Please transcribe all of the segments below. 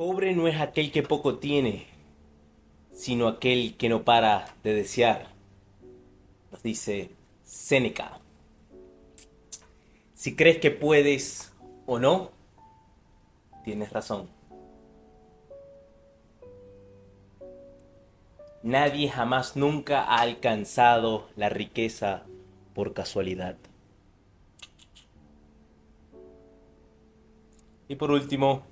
Pobre no es aquel que poco tiene, sino aquel que no para de desear, nos dice Séneca. Si crees que puedes o no, tienes razón. Nadie jamás nunca ha alcanzado la riqueza por casualidad. Y por último,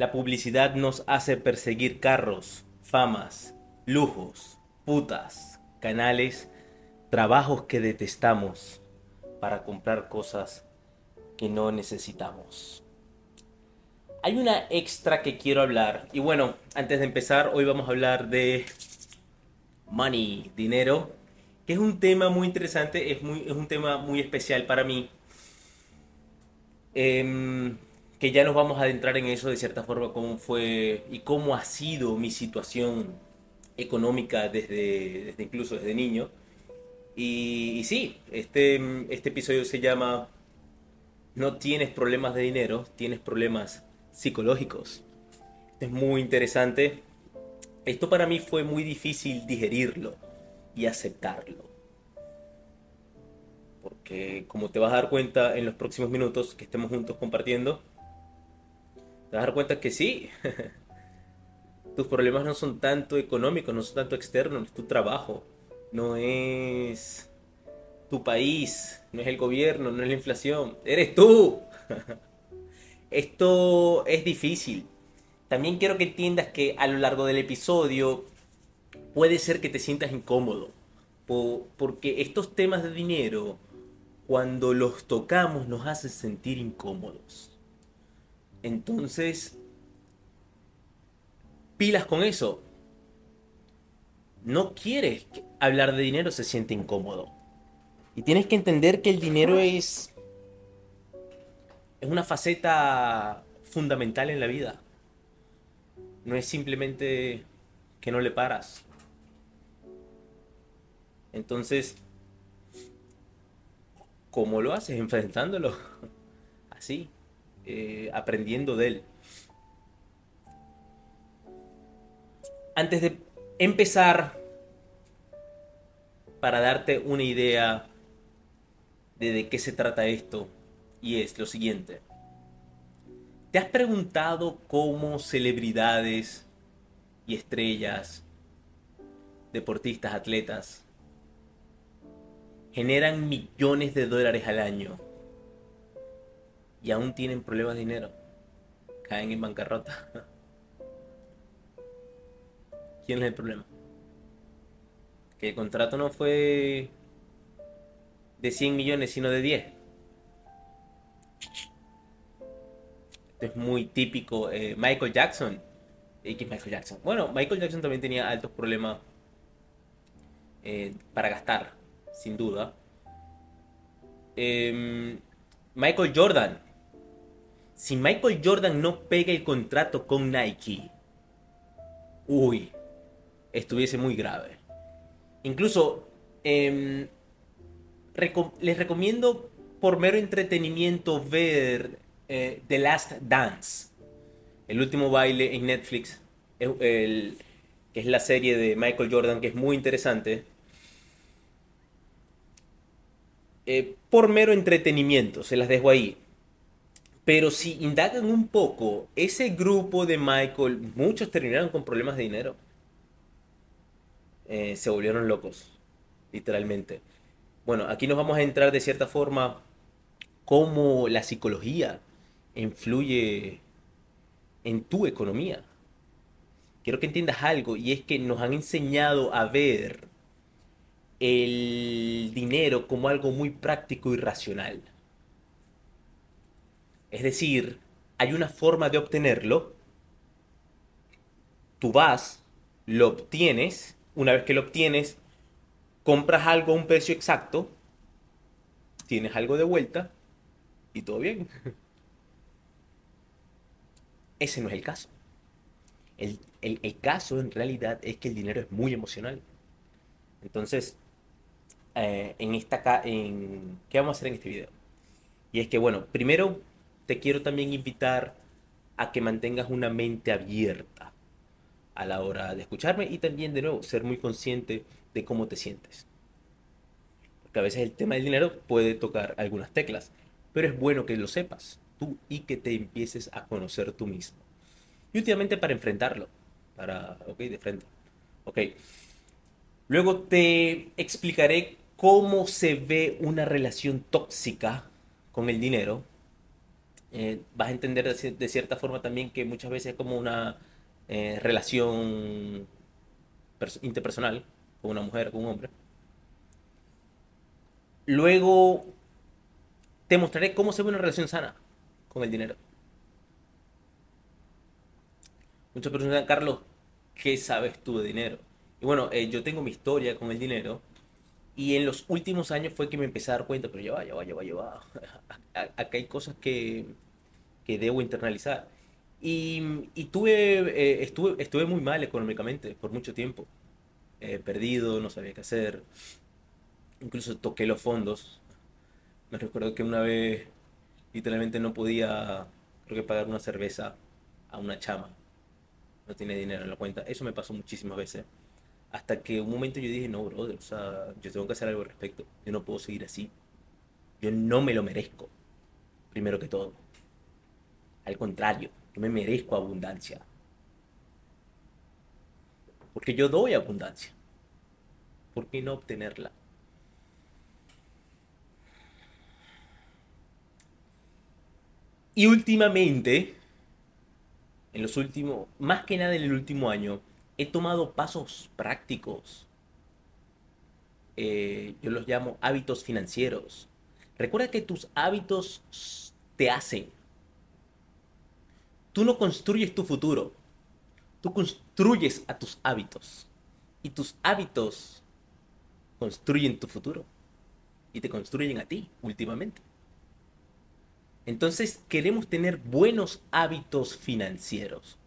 la publicidad nos hace perseguir carros, famas, lujos, putas, canales, trabajos que detestamos para comprar cosas que no necesitamos. Hay una extra que quiero hablar. Y bueno, antes de empezar, hoy vamos a hablar de money, dinero, que es un tema muy interesante, es, muy, es un tema muy especial para mí. Eh, que ya nos vamos a adentrar en eso de cierta forma, cómo fue y cómo ha sido mi situación económica desde, desde incluso desde niño. Y, sí, este, este episodio se llama No tienes problemas de dinero, tienes problemas psicológicos. es muy interesante. Esto para mí fue muy difícil digerirlo y aceptarlo. Porque como te vas a dar cuenta en los próximos minutos que estemos juntos compartiendo, te vas a dar cuenta que sí. Tus problemas no son tanto económicos, no son tanto externos, es tu trabajo, no es tu país, no es el gobierno, no es la inflación, eres tú. Esto es difícil. También quiero que entiendas que a lo largo del episodio puede ser que te sientas incómodo, porque estos temas de dinero, cuando los tocamos, nos hacen sentir incómodos. Entonces, pilas con eso. No quieres hablar de dinero, se siente incómodo. Y tienes que entender que el dinero es, es una faceta fundamental en la vida. No es simplemente que no le paras. Entonces, ¿cómo lo haces? Enfrentándolo. Así. Eh, aprendiendo de él. Antes de empezar, para darte una idea de de qué se trata esto, y es lo siguiente. ¿Te has preguntado cómo celebridades y estrellas, deportistas, atletas, generan millones de dólares al año y aún tienen problemas de dinero. Caen en bancarrota. ¿Quién es el problema? Que el contrato no fue de 100 millones, sino de 10. Esto es muy típico. Eh, Michael Jackson. ¿Y qué es Michael Jackson? Bueno, Michael Jackson también tenía altos problemas eh, para gastar, sin duda. Em, Michael Jordan si Michael Jordan no pega el contrato con Nike, uy, estuviese muy grave. Incluso em, les recomiendo por mero entretenimiento ver eh, The Last Dance, el último baile en Netflix, que es la serie de Michael Jordan, que es muy interesante. Eh, por mero entretenimiento, se las dejo ahí. Pero si indagan un poco, ese grupo de Michael, muchos terminaron con problemas de dinero. Eh, se volvieron locos, literalmente. Bueno, aquí nos vamos a entrar de cierta forma cómo la psicología influye en tu economía. Quiero que entiendas algo y es que nos han enseñado a ver el dinero como algo muy práctico y racional. Es decir, hay una forma de obtenerlo. Tú vas, lo obtienes, una vez que lo obtienes, compras algo a un precio exacto, tienes algo de vuelta y todo bien. Ese no es el caso. El, caso en realidad es que el dinero es muy emocional. Entonces, eh, en esta, en, ¿qué vamos a hacer en este video? Y es que, bueno, primero te quiero también invitar a que mantengas una mente abierta a la hora de escucharme y también de nuevo ser muy consciente de cómo te sientes. Porque a veces el tema del dinero puede tocar algunas teclas, pero es bueno que lo sepas tú y que te empieces a conocer tú mismo. Y últimamente para enfrentarlo, para, ok, de frente. Ok. Luego te explicaré cómo se ve una relación tóxica con el dinero. Eh, vas a entender de, cierta forma también que muchas veces es como una eh, relación interpersonal con una mujer, con un hombre. Luego te mostraré cómo se ve una relación sana con el dinero. Muchas personas dicen, Carlos, ¿qué sabes tú de dinero? Y bueno, eh, yo tengo mi historia con el dinero y en los últimos años fue que me empecé a dar cuenta, pero ya va, ya va, ya va, ya va. Acá hay cosas que, que debo internalizar. Y, y tuve, eh, estuve, estuve muy mal económicamente por mucho tiempo. Eh, perdido, no sabía qué hacer. Incluso toqué los fondos. Me recuerdo que una vez literalmente no podía, creo que pagar una cerveza a una chama. No tiene dinero en la cuenta. Eso me pasó muchísimas veces. Hasta que un momento yo dije, no, brother, o sea, yo tengo que hacer algo al respecto. Yo no puedo seguir así. Yo no me lo merezco, primero que todo. Al contrario, yo me merezco abundancia. Porque yo doy abundancia. ¿Por qué no obtenerla? Y últimamente, en los últimos, más que nada en el último año, he tomado pasos prácticos. Eh, yo los llamo hábitos financieros. Recuerda que tus hábitos te hacen. Tú no construyes tu futuro. Tú construyes a tus hábitos. Y tus hábitos construyen tu futuro. Y te construyen a ti últimamente. Entonces queremos tener buenos hábitos financieros.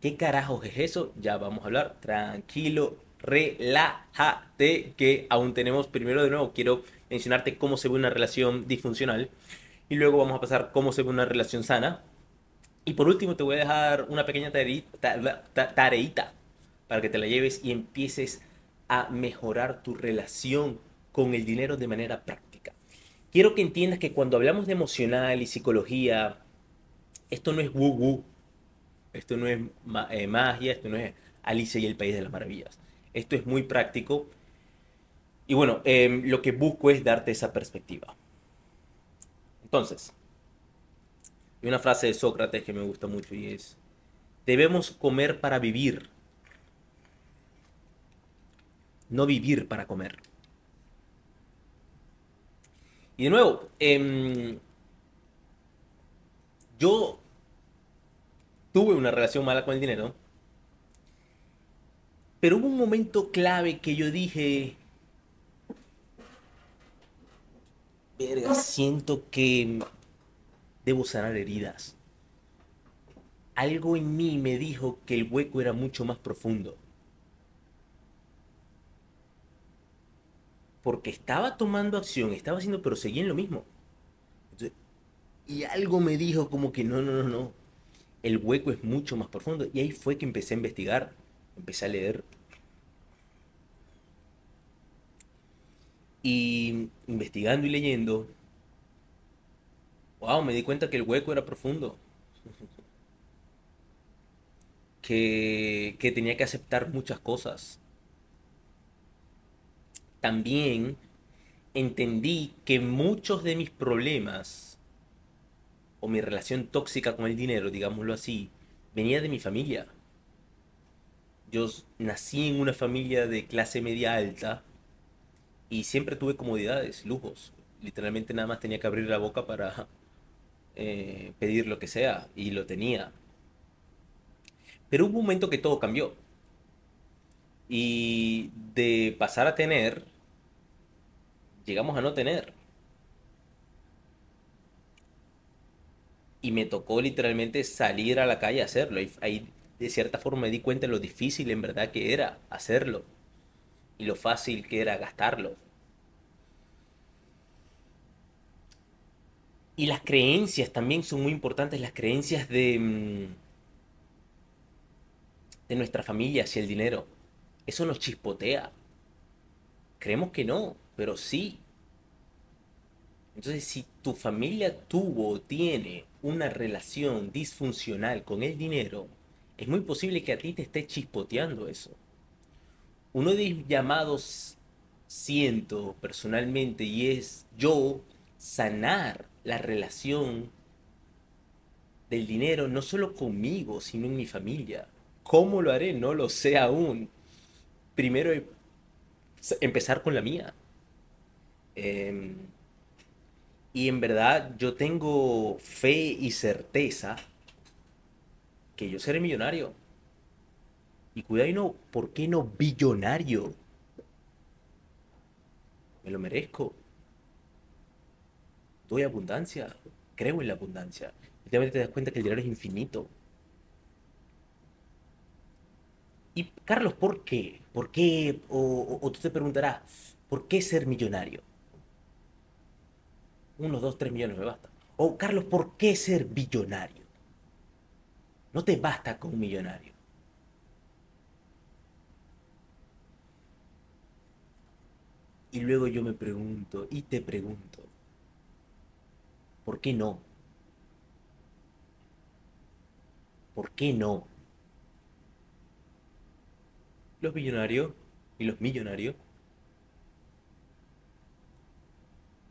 ¿Qué carajos es eso? Ya vamos a hablar. Tranquilo, relájate, que aún tenemos, primero de nuevo, quiero mencionarte cómo se ve una relación disfuncional. Y luego vamos a pasar cómo se ve una relación sana. Y por último te voy a dejar una pequeña tareita para que te la lleves y empieces a mejorar tu relación con el dinero de manera práctica. Quiero que entiendas que cuando hablamos de emocional y psicología, esto no es woo woo, esto no es eh, magia, esto no es Alicia y el País de las Maravillas. Esto es muy práctico. Y bueno, em, lo que busco es darte esa perspectiva. Entonces, hay una frase de Sócrates que me gusta mucho y es, debemos comer para vivir, no vivir para comer. Y de nuevo, em, yo tuve una relación mala con el dinero. Pero hubo un momento clave que yo dije, verga, siento que debo sanar heridas. Algo en mí me dijo que el hueco era mucho más profundo. Porque estaba tomando acción, estaba haciendo, pero seguía en lo mismo. y algo me dijo como que no, no, no, no el hueco es mucho más profundo. Y ahí fue que empecé a investigar, empecé a leer. Y investigando y leyendo, wow, me di cuenta que el hueco era profundo. Que, que tenía que aceptar muchas cosas. También entendí que muchos de mis problemas o mi relación tóxica con el dinero, digámoslo así, venía de mi familia. Yo nací en una familia de clase media alta y siempre tuve comodidades, lujos. Literalmente nada más tenía que abrir la boca para eh, pedir lo que sea y lo tenía. Pero hubo un momento que todo cambió. Y de pasar a tener, llegamos a no tener. Y me tocó literalmente salir a la calle a hacerlo. Y ahí de cierta forma me di cuenta de lo difícil en verdad que era hacerlo y lo fácil que era gastarlo. Y las creencias también son muy importantes, las creencias de, mm, de nuestra familia hacia el dinero. Eso nos chispotea. Creemos que no, pero sí. Entonces, si tu familia tuvo o tiene una relación disfuncional con el dinero, es muy posible que a ti te esté chispoteando eso. Uno de mis llamados siento personalmente y es yo sanar la relación del dinero no solo conmigo, sino en mi familia. ¿Cómo lo haré? No lo sé aún. Primero empezar con la mía. Em, y en verdad yo tengo fe y certeza que yo seré millonario. Y cuidado, no, ¿por qué no billonario? Me lo merezco. Doy abundancia. Creo en la abundancia. Últimamente te das cuenta que el dinero es infinito. Y Carlos, ¿por qué? ¿Por qué? O, o, tú te preguntarás, ¿por qué ser millonario? Uno, dos, tres millones me basta. O Carlos, ¿por qué ser billonario? No te basta con un millonario. Y luego yo me pregunto y te pregunto, ¿por qué no? ¿Por qué no? Los millonarios y los millonarios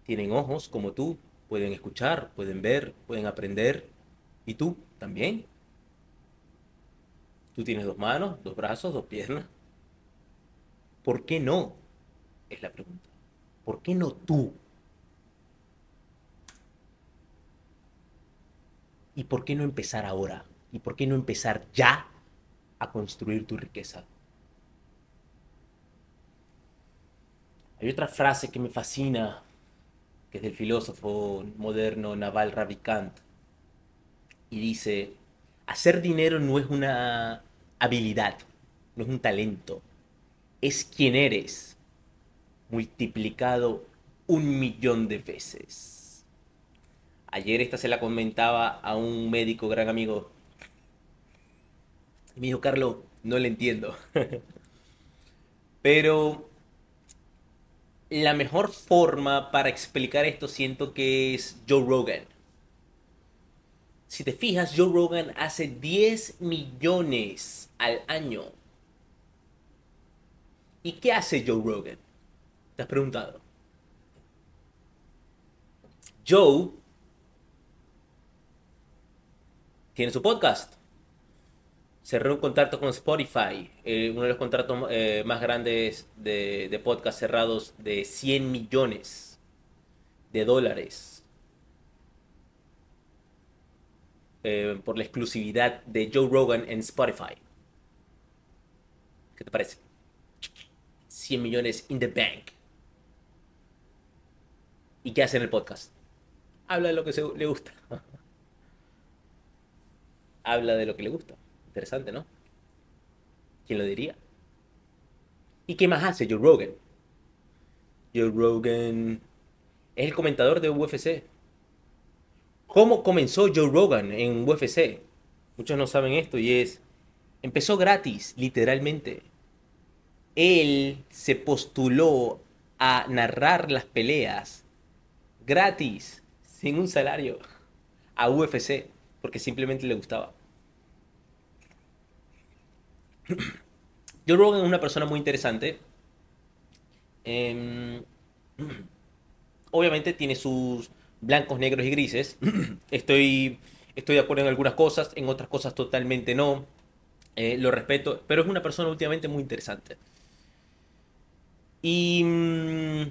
tienen ojos como tú, pueden escuchar, pueden ver, pueden aprender. ¿Y tú también? Tú tienes dos manos, dos brazos, dos piernas. ¿Por qué no? Es la pregunta. ¿Por qué no tú? ¿Y por qué no empezar ahora? ¿Y por qué no empezar ya a construir tu riqueza? Hay otra frase que me fascina, que es del filósofo moderno Naval Ravikant, y dice, hacer dinero no es una habilidad, no es un talento, es quien eres multiplicado un millón de veces. Ayer esta se la comentaba a un médico gran amigo. Y me dijo, Carlos, no le entiendo. Pero la mejor forma para explicar esto siento que es Joe Rogan. Si te fijas, Joe Rogan hace 10 millones al año. ¿Y qué hace Joe Rogan? ¿Te has preguntado? Joe tiene su podcast. Cerró un contrato con Spotify, eh, uno de los contratos eh, más grandes de, de podcast cerrados de 100 millones de dólares eh, por la exclusividad de Joe Rogan en Spotify. ¿Qué te parece? 100 millones in the bank. ¿Y qué hace en el podcast? Habla de lo que le gusta. Habla de lo que le gusta. Interesante, ¿no? ¿Quién lo diría? ¿Y qué más hace Joe Rogan? Joe Rogan es el comentador de UFC. ¿Cómo comenzó Joe Rogan en UFC? Muchos no saben esto y es, empezó gratis, literalmente. Él se postuló a narrar las peleas gratis, sin un salario, a UFC, porque simplemente le gustaba. Joe Rogan es una persona muy interesante. Em, obviamente tiene sus blancos, negros y grises. estoy, estoy de acuerdo en algunas cosas, en otras cosas totalmente no. Eh, lo respeto, pero es una persona últimamente muy interesante. Y mm,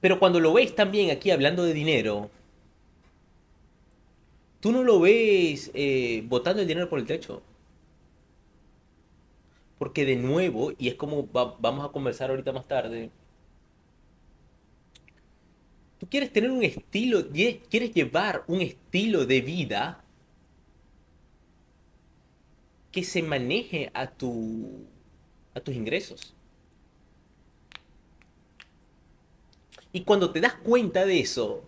pero cuando lo ves también aquí hablando de dinero, tú no lo ves eh, botando el dinero por el techo. Porque de nuevo, y es como vamos a conversar ahorita más tarde, tú quieres tener un estilo, quieres llevar un estilo de vida que se maneje a, tu, a tus ingresos. Y cuando te das cuenta de eso,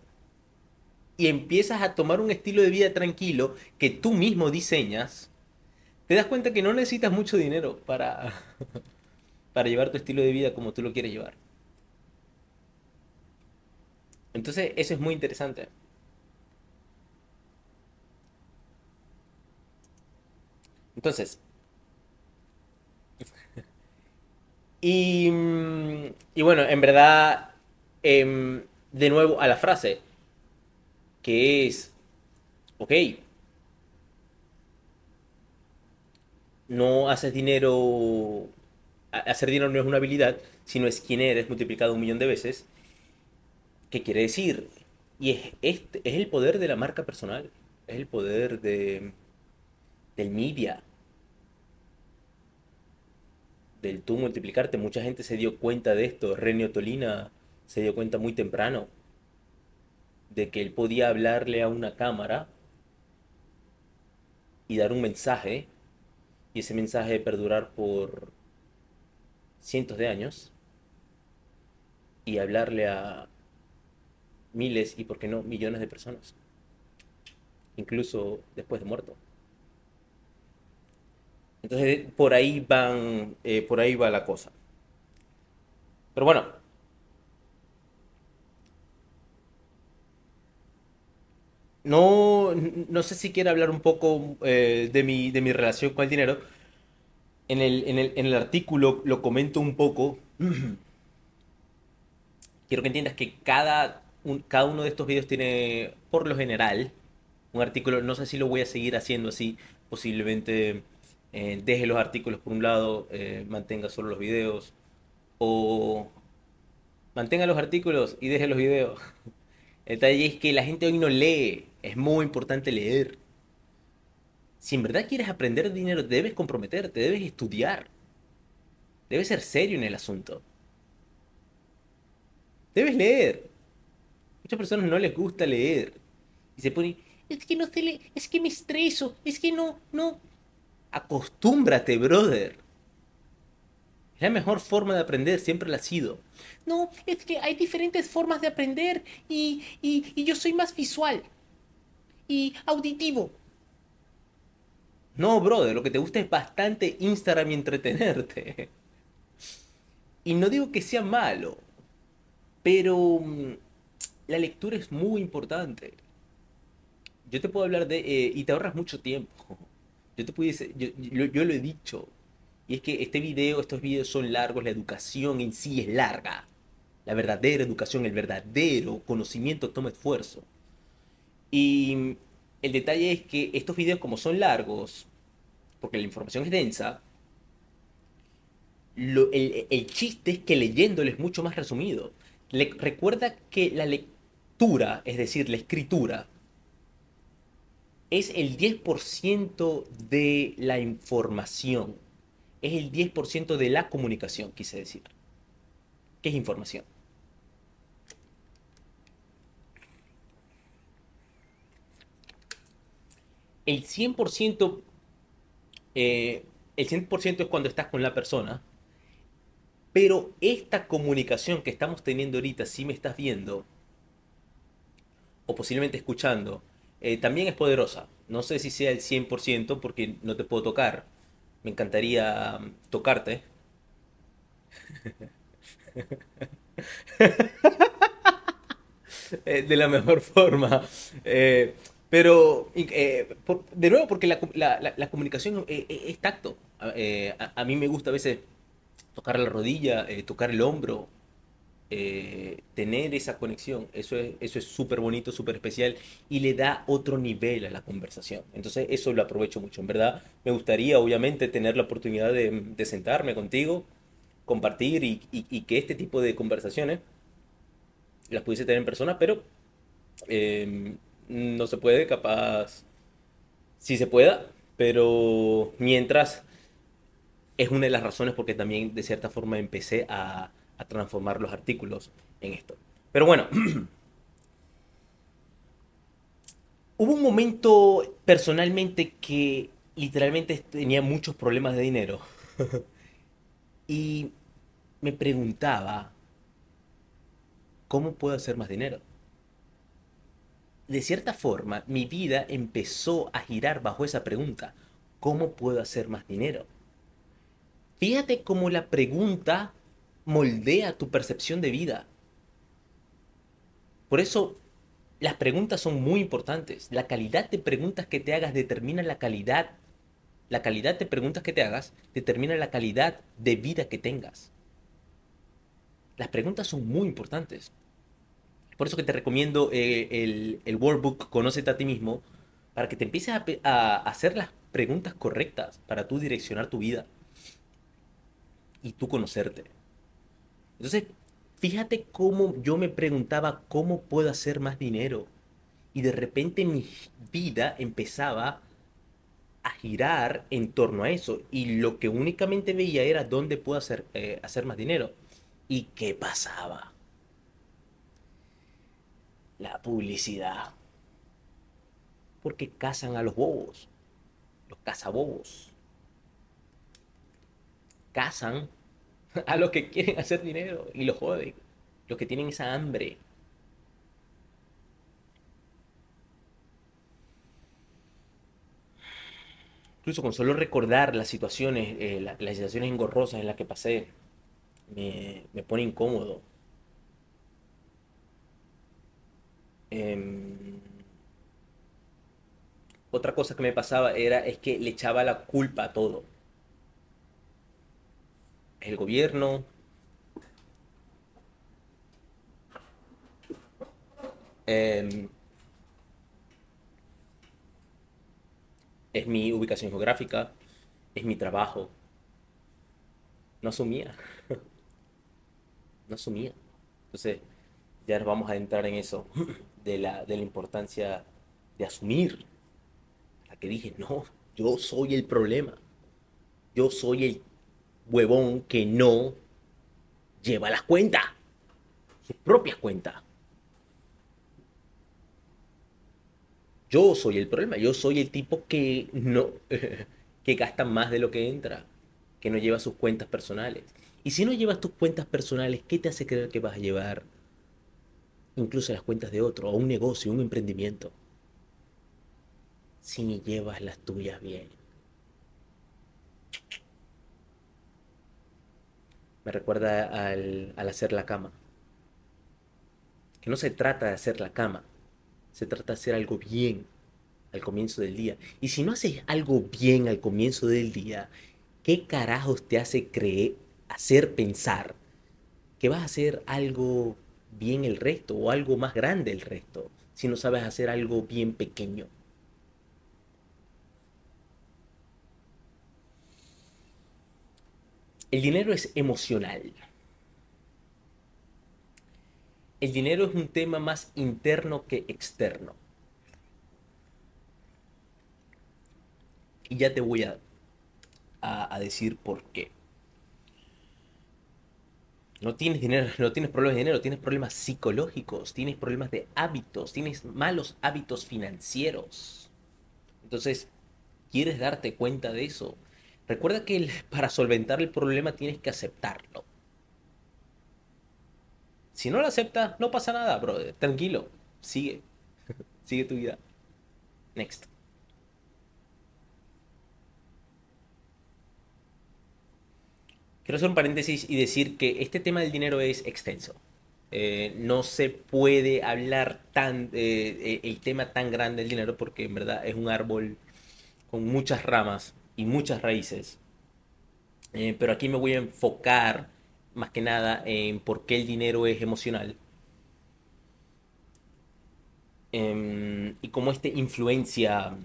y empiezas a tomar un estilo de vida tranquilo que tú mismo diseñas, te das cuenta que no necesitas mucho dinero para, para llevar tu estilo de vida como tú lo quieres llevar. Entonces, eso es muy interesante. Entonces, y, y bueno, en verdad, em, de nuevo a la frase, que es, ok, no haces dinero, hacer dinero no es una habilidad, sino es quién eres multiplicado un millón de veces. ¿Qué quiere decir? Y es, este, es el poder de la marca personal, es el poder de, del media, del tú multiplicarte. Mucha gente se dio cuenta de esto. Renio Tolina se dio cuenta muy temprano de que él podía hablarle a una cámara y dar un mensaje y ese mensaje perdurar por cientos de años y hablarle a miles y, por qué no, millones de personas, incluso después de muerto. Entonces, por ahí van, eh, por ahí va la cosa. Pero bueno, no, no sé si quiere hablar un poco eh, de, mi, de mi relación con el dinero. En el, en el, en el artículo lo comento un poco. Quiero que entiendas que cada, cada uno de estos videos tiene, por lo general, un artículo. No sé si lo voy a seguir haciendo así. Posiblemente eh, deje los artículos por un lado, eh, mantenga solo los videos. O mantenga los artículos y deje los videos. El detalle es que la gente hoy no lee. Es muy importante leer. Si en verdad quieres aprender dinero, debes comprometerte, debes estudiar. Debes ser serio en el asunto. Debes leer. Muchas personas no les gusta leer. Y se ponen, es que no se lee, es que me estreso, es que no, no. Acostúmbrate, brother. Es la mejor forma de aprender, siempre la ha sido. No, es que hay diferentes formas de aprender y, y, yo soy más visual y auditivo. No, brother, lo que te gusta es bastante Instagram y entretenerte. Y no digo que sea malo, pero mm, la lectura es muy importante. Yo te puedo hablar de... Eh, y te ahorras mucho tiempo. Yo te pudiese... Yo, yo lo he dicho. Y es que este video, estos videos son largos, la educación en sí es larga. La verdadera educación, el verdadero conocimiento toma esfuerzo. Y el detalle es que estos videos como son largos, porque la información es densa, el, chiste es que leyéndolo es mucho más resumido. recuerda que la lectura, es decir, la escritura, es el 10% de la información. Es el 10% de la comunicación, quise decir. ¿Qué es información? El 100%, eh, el 100% es cuando estás con la persona, pero esta comunicación que estamos teniendo ahorita, si me estás viendo, o posiblemente escuchando, eh, también es poderosa. No sé si sea el 100% porque no te puedo tocar. Me encantaría um, tocarte. Eh, de la mejor forma. Pero, eh, de nuevo, porque la, comunicación eh, eh, es, tacto. A, mí me gusta a veces tocar la rodilla, tocar el hombro, tener esa conexión. Eso es eso es súper bonito, súper especial y le da otro nivel a la conversación. Entonces, eso lo aprovecho mucho. En verdad, me gustaría, obviamente, tener la oportunidad de, sentarme contigo, compartir y, y, que este tipo de conversaciones las pudiese tener en persona, pero no se puede, capaz sí se pueda, pero mientras es una de las razones porque también de cierta forma empecé a, transformar los artículos en esto. Pero bueno, hubo un momento personalmente que literalmente tenía muchos problemas de dinero y me preguntaba, ¿cómo puedo hacer más dinero? De cierta forma, mi vida empezó a girar bajo esa pregunta. ¿Cómo puedo hacer más dinero? Fíjate cómo la pregunta moldea tu percepción de vida. Por eso las preguntas son muy importantes. La calidad de preguntas que te hagas determina la calidad. La calidad de preguntas que te hagas determina la calidad de vida que tengas. Las preguntas son muy importantes. Por eso que te recomiendo eh, el, el, workbook Conócete a ti mismo, para que te empieces a, a, hacer las preguntas correctas para tú direccionar tu vida y tú conocerte. Entonces, fíjate cómo yo me preguntaba cómo puedo hacer más dinero. Y de repente mi vida empezaba a girar en torno a eso. Y lo que únicamente veía era dónde puedo hacer, eh, hacer más dinero. ¿Y qué pasaba? La publicidad. Porque cazan a los bobos. Los cazabobos. Cazan a los que quieren hacer dinero y los joden. Los que tienen esa hambre. Incluso con solo recordar las situaciones, eh, las situaciones engorrosas en las que pasé, me, pone incómodo. Em, otra cosa que me pasaba era es que le echaba la culpa a todo. El gobierno. Em, es mi ubicación geográfica, es mi trabajo. No asumía. no asumía. Entonces, ya nos vamos a entrar en eso, de la, de la importancia de asumir. La que dije, no, yo soy el problema. Yo soy el huevón que no lleva las cuentas, sus propias cuentas. Yo soy el problema, yo soy el tipo que no, que gasta más de lo que entra, que no lleva sus cuentas personales. Y si no llevas tus cuentas personales, ¿qué te hace creer que vas a llevar incluso las cuentas de otro, o un negocio, un emprendimiento? Si llevas las tuyas bien. Me recuerda al, al hacer la cama. Que no se trata de hacer la cama, se trata de hacer algo bien al comienzo del día. Y si no haces algo bien al comienzo del día, ¿qué carajos te hace creer hacer pensar que vas a hacer algo bien el resto o algo más grande el resto si no sabes hacer algo bien pequeño. El dinero es emocional. El dinero es un tema más interno que externo. Y ya te voy a, a, decir por qué. No tienes dinero, no tienes problemas de dinero, tienes problemas psicológicos, tienes problemas de hábitos, tienes malos hábitos financieros. Entonces, ¿quieres darte cuenta de eso? Recuerda que para solventar el problema tienes que aceptarlo. Si no lo aceptas, no pasa nada, brother. Tranquilo. Sigue. Sigue tu vida. Next. Quiero hacer un paréntesis y decir que este tema del dinero es extenso. Eh, no se puede hablar tan eh, eh, el tema tan grande del dinero porque en verdad es un árbol con muchas ramas y muchas raíces. pero aquí me voy a enfocar más que nada en por qué el dinero es emocional em, y cómo este influencia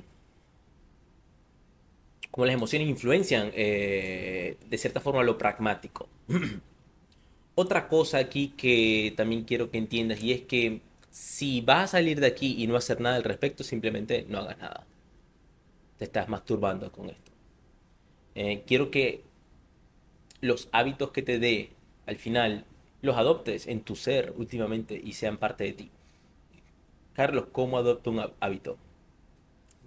cómo las emociones influencian eh, de cierta forma lo pragmático. Otra cosa aquí que también quiero que entiendas y es que si vas a salir de aquí y no hacer nada al respecto, simplemente no hagas nada. Te estás masturbando con esto. Eh, quiero que los hábitos que te dé al final los adoptes en tu ser últimamente y sean parte de ti. Carlos, ¿cómo adopto un hábito?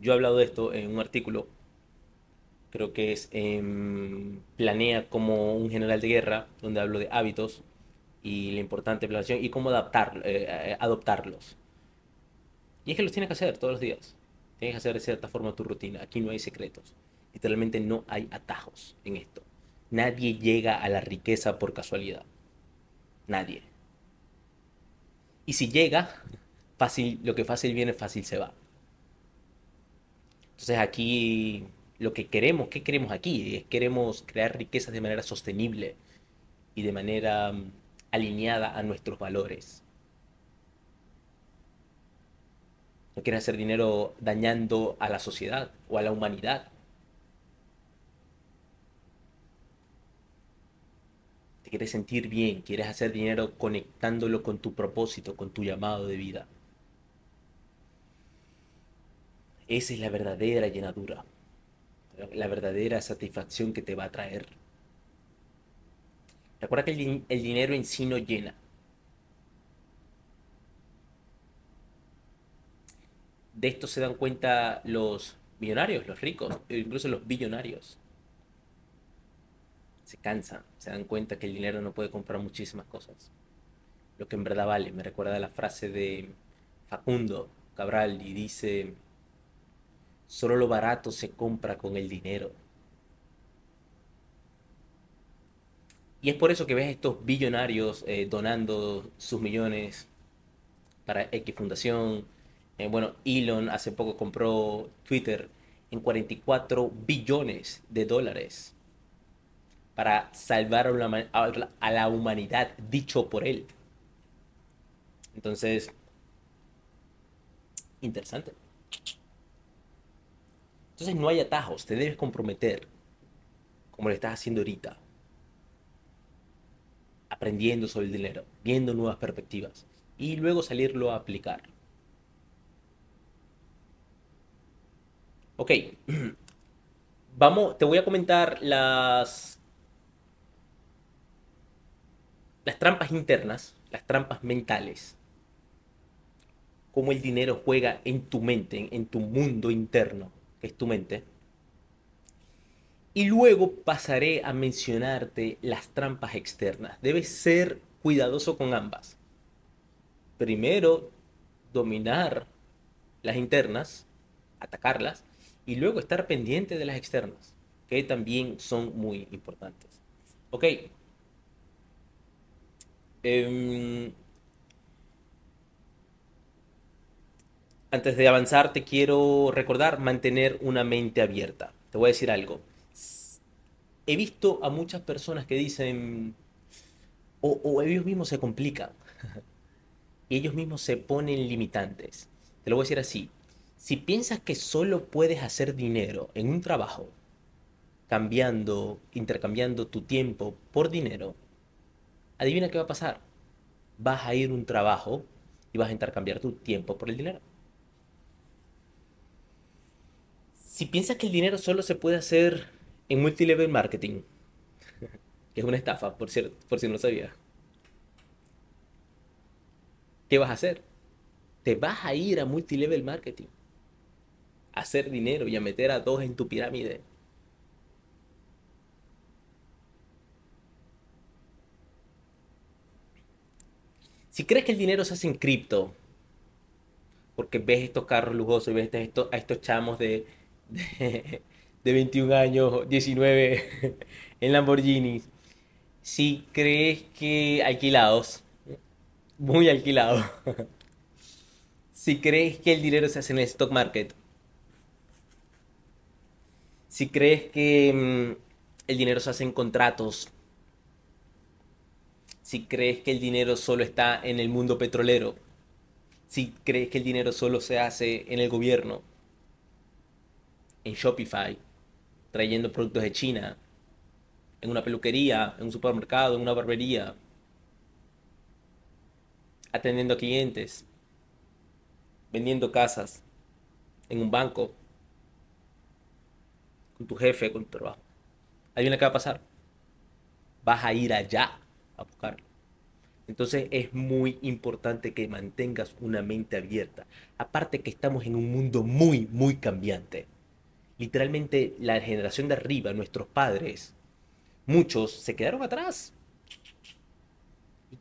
Yo he hablado de esto en un artículo creo que es em, Planea como un general de guerra, donde hablo de hábitos y la importante planeación y cómo adaptar, eh, eh, adoptarlos. Y es que los tienes que hacer todos los días. Tienes que hacer de cierta forma tu rutina. Aquí no hay secretos. Literalmente no hay atajos en esto. Nadie llega a la riqueza por casualidad. Nadie. Y si llega, fácil, lo que fácil viene, fácil se va. Entonces aquí lo que queremos, ¿qué queremos aquí? Es queremos crear riquezas de manera sostenible y de manera mm, alineada a nuestros valores. No quieres hacer dinero dañando a la sociedad o a la humanidad. Te quieres sentir bien, quieres hacer dinero conectándolo con tu propósito, con tu llamado de vida. Esa es la verdadera llenadura, la verdadera satisfacción que te va a traer. Recuerda que el, el dinero en sí no llena. De esto se dan cuenta los millonarios, los ricos, e incluso los billonarios. Se cansan, se dan cuenta que el dinero no puede comprar muchísimas cosas. Lo que en verdad vale. Me recuerda la frase de Facundo Cabral y dice, solo lo barato se compra con el dinero. Y es por eso que ves a estos billonarios eh, donando sus millones para X Fundación, eh, bueno, Elon hace poco compró Twitter en 44 billones de dólares para salvar a la humanidad, dicho por él. Entonces, interesante. Entonces no hay atajos, te debes comprometer, como lo estás haciendo ahorita, aprendiendo sobre el dinero, viendo nuevas perspectivas y luego salirlo a aplicar. Ok. Vamos, te voy a comentar las. Las trampas internas, las trampas mentales. Cómo el dinero juega en tu mente, en tu mundo interno, es tu mente. Y luego pasaré a mencionarte las trampas externas. Debes ser cuidadoso con ambas. Primero, dominar las internas, atacarlas, y luego estar pendiente de las externas, que también son muy importantes. Ok. Em, antes de avanzar, te quiero recordar mantener una mente abierta. Te voy a decir algo. He visto a muchas personas que dicen, o, ellos mismos se complican, y ellos mismos se ponen limitantes. Te lo voy a decir así. Si piensas que solo puedes hacer dinero en un trabajo, cambiando, intercambiando tu tiempo por dinero, adivina qué va a pasar. Vas a ir a un trabajo y vas a intercambiar tu tiempo por el dinero. Si piensas que el dinero solo se puede hacer en multilevel marketing, que es una estafa, por, cierto, por si no lo sabías, ¿qué vas a hacer? Te vas a ir a multilevel marketing hacer dinero y a meter a dos en tu pirámide. Si crees que el dinero se hace en cripto, porque ves estos carros lujosos y ves a estos chamos de, de, de 21 años, 19 en Lamborghinis, si crees que alquilados, muy alquilados, si crees que el dinero se hace en el stock market, si crees que mm, el dinero se hace en contratos, si crees que el dinero solo está en el mundo petrolero, si crees que el dinero solo se hace en el gobierno, en Shopify, trayendo productos de China, en una peluquería, en un supermercado, en una barbería, atendiendo a clientes, vendiendo casas, en un banco, con tu jefe, con tu trabajo. Adivina qué va a pasar. Vas a ir allá a buscarlo. Entonces es muy importante que mantengas una mente abierta. Aparte que estamos en un mundo muy, muy cambiante. Literalmente la generación de arriba, nuestros padres, muchos se quedaron atrás.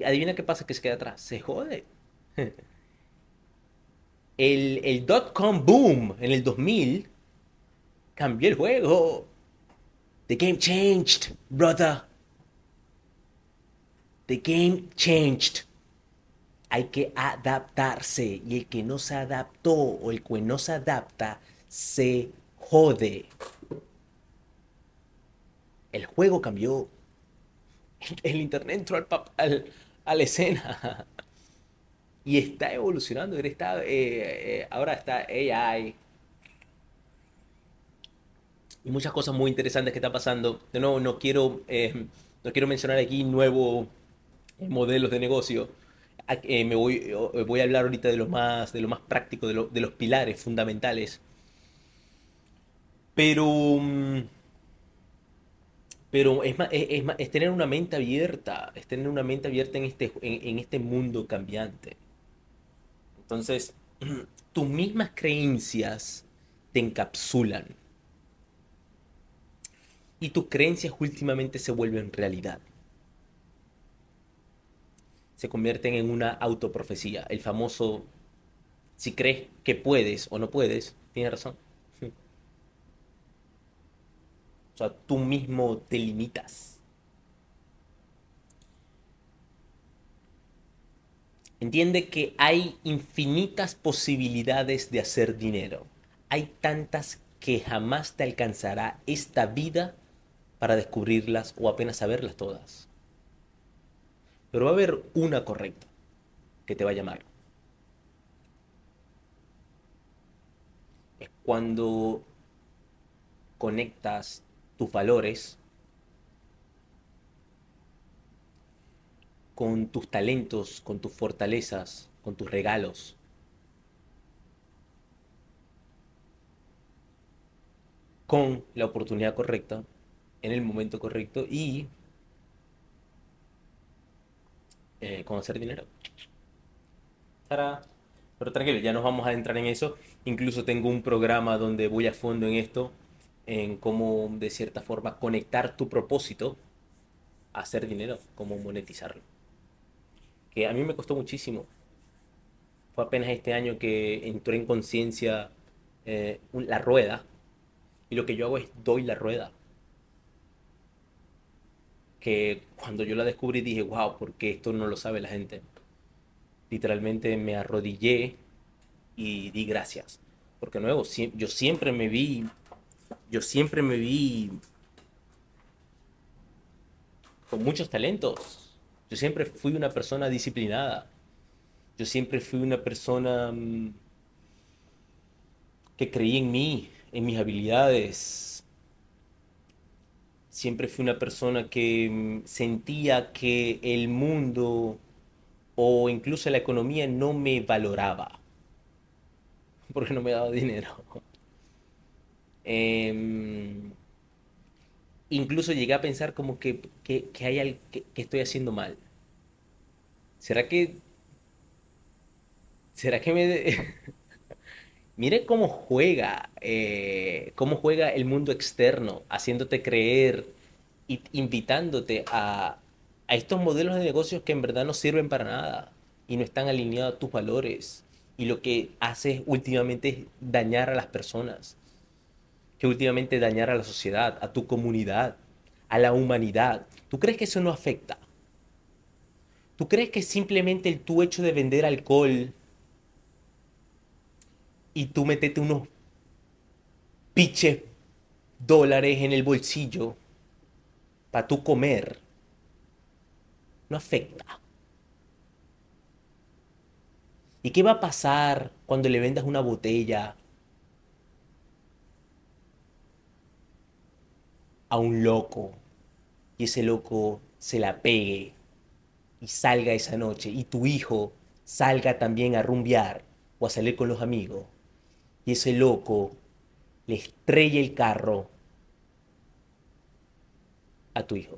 Adivina qué pasa que se queda atrás. Se jode. el, el dot-com boom en el 2000 cambió el juego. The game changed, brother. The game changed. Hay que adaptarse y el que no se adaptó o el que no se adapta se jode. El juego cambió. El internet entró al, a la escena y está evolucionando. Eh, eh, ahora está AI y muchas cosas muy interesantes que están pasando. De no quiero, eh, no quiero mencionar aquí nuevos modelos de negocio. me voy, voy a hablar ahorita de lo más, de lo más práctico, de los pilares fundamentales. Pero, mm, pero es, es, es, tener una mente abierta, es tener una mente abierta en este, en este mundo cambiante. Entonces, tus mismas creencias te encapsulan. Y tus creencias últimamente se vuelven realidad. Se convierten en una autoprofecía. El famoso, si crees que puedes o no puedes, tienes razón. O sea, tú mismo te limitas. Entiende que hay infinitas posibilidades de hacer dinero. Hay tantas que jamás te alcanzará esta vida para descubrirlas o apenas saberlas todas. Pero va a haber una correcta que te va a llamar. Es cuando conectas tus valores con tus talentos, con tus fortalezas, con tus regalos. Con la oportunidad correcta, en el momento correcto y eh, con hacer dinero. Pero tranquilo, ya nos vamos a entrar en eso. Incluso tengo un programa donde voy a fondo en esto, en cómo de cierta forma conectar tu propósito a hacer dinero, cómo monetizarlo que a mí me costó muchísimo. Fue apenas este año que entró en conciencia eh, la rueda. Y lo que yo hago es doy la rueda. Que cuando yo la descubrí dije, wow, porque esto no lo sabe la gente. Literalmente me arrodillé y di gracias. Porque nuevo, yo siempre me vi, yo siempre me vi con muchos talentos yo siempre fui una persona disciplinada. Yo siempre fui una persona mm, que creí en mí, en mis habilidades. Siempre fui una persona que mm, sentía que el mundo o incluso la economía no me valoraba. Porque no me daba dinero. Em, incluso llegué a pensar como que, hay algo que, estoy haciendo mal. ¿Será que... ¿Será que me... Mire cómo juega, eh, cómo juega el mundo externo, haciéndote creer y invitándote a, a estos modelos de negocios que en verdad no sirven para nada y no están alineados a tus valores. Y lo que hace últimamente es dañar a las personas que últimamente dañar a la sociedad, a tu comunidad, a la humanidad. ¿Tú crees que eso no afecta? ¿Tú crees que simplemente el tu hecho de vender alcohol y tú metete unos piches dólares en el bolsillo para tú comer no afecta? ¿Y qué va a pasar cuando le vendas una botella a un loco y ese loco se la pegue y salga esa noche y tu hijo salga también a rumbear o a salir con los amigos y ese loco le estrella el carro a tu hijo.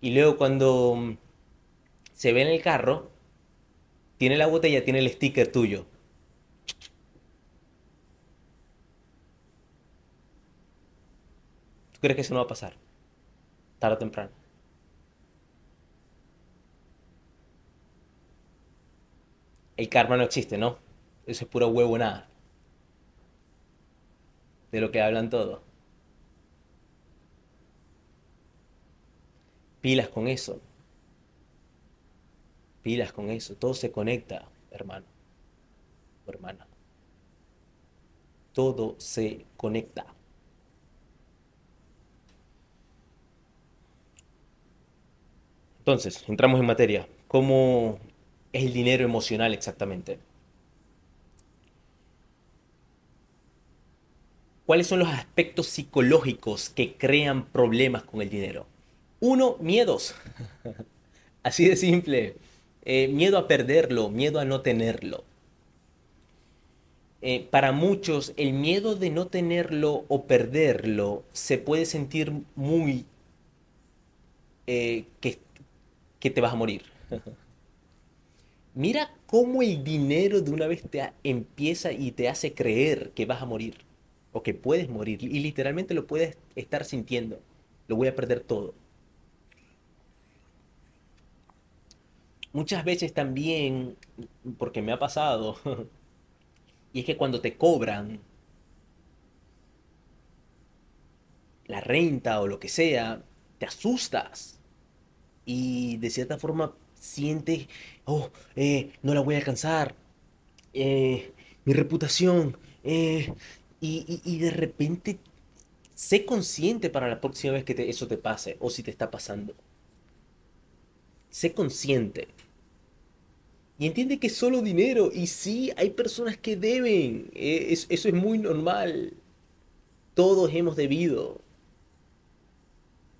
Y luego cuando se ve en el carro, tiene la botella, tiene el sticker tuyo. ¿Tú crees que eso no va a pasar? Tarde o temprano. el karma no existe, ¿no? Eso es puro huevo nada. De lo que hablan todos. Pilas con eso. Pilas con eso. Todo se conecta, hermano. Hermana. Todo se conecta. Entonces, entramos en materia. ¿Cómo es el dinero emocional exactamente? ¿Cuáles son los aspectos psicológicos que crean problemas con el dinero? Uno, miedos. Así de simple. Eh, miedo a perderlo, miedo a no tenerlo. Eh, para muchos, el miedo de no tenerlo o perderlo se puede sentir muy eh, que que te vas a morir. Mira cómo el dinero de una vez te empieza y te hace creer que vas a morir o que puedes morir y literalmente lo puedes estar sintiendo. Lo voy a perder todo. Muchas veces también, porque me ha pasado, y es que cuando te cobran la renta o lo que sea, te asustas y de cierta forma sientes, oh, eh, no la voy a alcanzar, eh, mi reputación, eh, y, de repente sé consciente para la próxima vez que eso te pase o si te está pasando. Sé consciente. Y entiende que es solo dinero. Y sí, hay personas que deben. eso es muy normal. Todos hemos debido.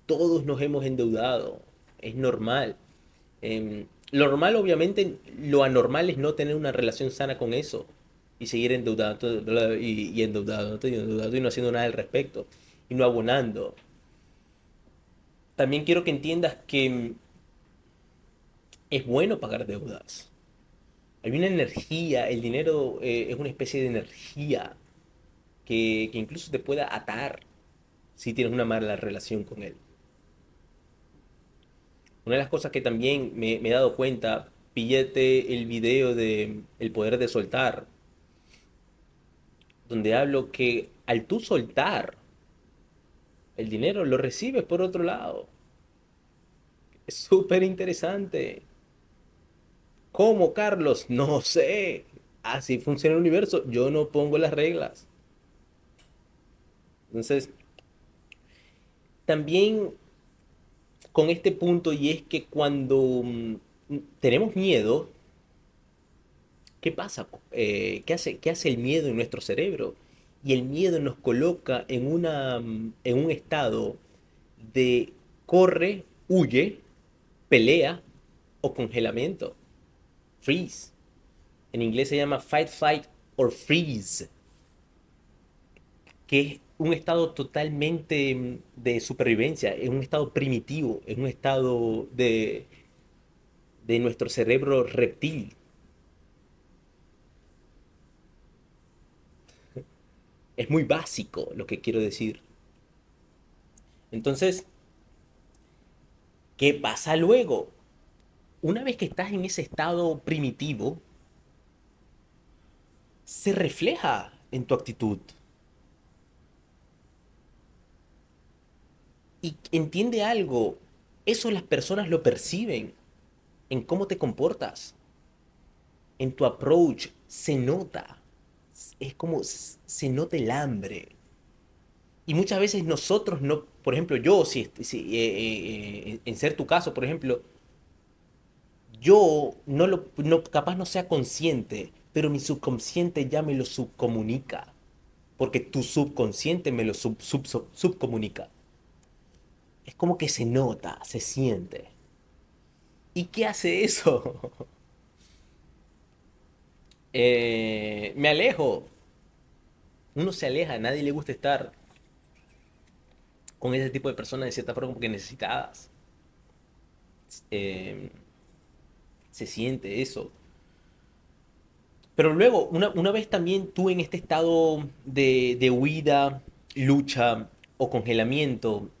Todos nos hemos endeudado es normal. Em, lo normal, obviamente, lo anormal es no tener una relación sana con eso y seguir endeudado y, y endeudado, y endeudado y no haciendo nada al respecto y no abonando. También quiero que entiendas que em, es bueno pagar deudas. Hay una energía, el dinero eh, es una especie de energía que, que incluso te pueda atar si tienes una mala relación con él. Una de las cosas que también me, he dado cuenta, pillete el video de El poder de soltar, donde hablo que al tú soltar, el dinero lo recibes por otro lado. Es súper interesante. ¿Cómo, Carlos? No sé. Así funciona el universo. Yo no pongo las reglas. Entonces, también con este punto y es que cuando mm, tenemos miedo, ¿qué pasa? Eh, ¿qué, hace, ¿Qué hace el miedo en nuestro cerebro? Y el miedo nos coloca en, una, mm, en un estado de corre, huye, pelea o congelamiento. Freeze. En inglés se llama fight, fight or freeze. Un estado totalmente mm, de supervivencia, es un estado primitivo, es un estado de, de nuestro cerebro reptil. Es muy básico lo que quiero decir. Entonces, ¿qué pasa luego? Una vez que estás en ese estado primitivo, se refleja en tu actitud Y entiende algo, eso las personas lo perciben en cómo te comportas, en tu approach, se nota. Es como se nota el hambre. Y muchas veces nosotros no, por ejemplo, yo, si, si eh, eh, eh, en ser tu caso, por ejemplo, yo no lo, capaz no sea consciente, pero mi subconsciente ya me lo subcomunica. Porque tu subconsciente me lo sub, sub, subcomunica es como que se nota, se siente. ¿Y qué hace eso? Eh, me alejo. Uno se aleja, a nadie le gusta estar con ese tipo de personas de cierta forma porque necesitadas. Eh, se siente eso. Pero luego, una, vez también tú en este estado de, de huida, lucha o congelamiento,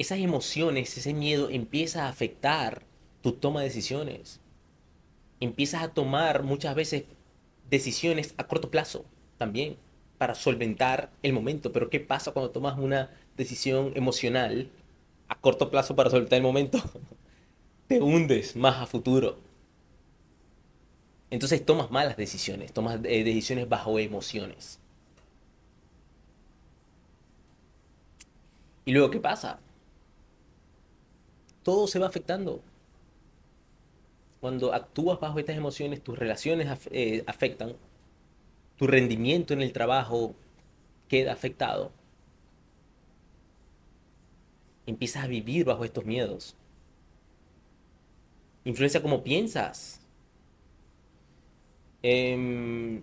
esas emociones, ese miedo empieza a afectar tu toma de decisiones. empiezas a tomar muchas veces decisiones a corto plazo también para solventar el momento. Pero ¿qué pasa cuando tomas una decisión emocional a corto plazo para solventar el momento? Te hundes más a futuro. Entonces tomas malas decisiones, tomas eh, decisiones bajo emociones. ¿Y luego qué pasa? Todo se va afectando. Cuando actúas bajo estas emociones, tus relaciones eh, afectan, tu rendimiento en el trabajo queda afectado. Empiezas a vivir bajo estos miedos. Influencia cómo piensas. Em,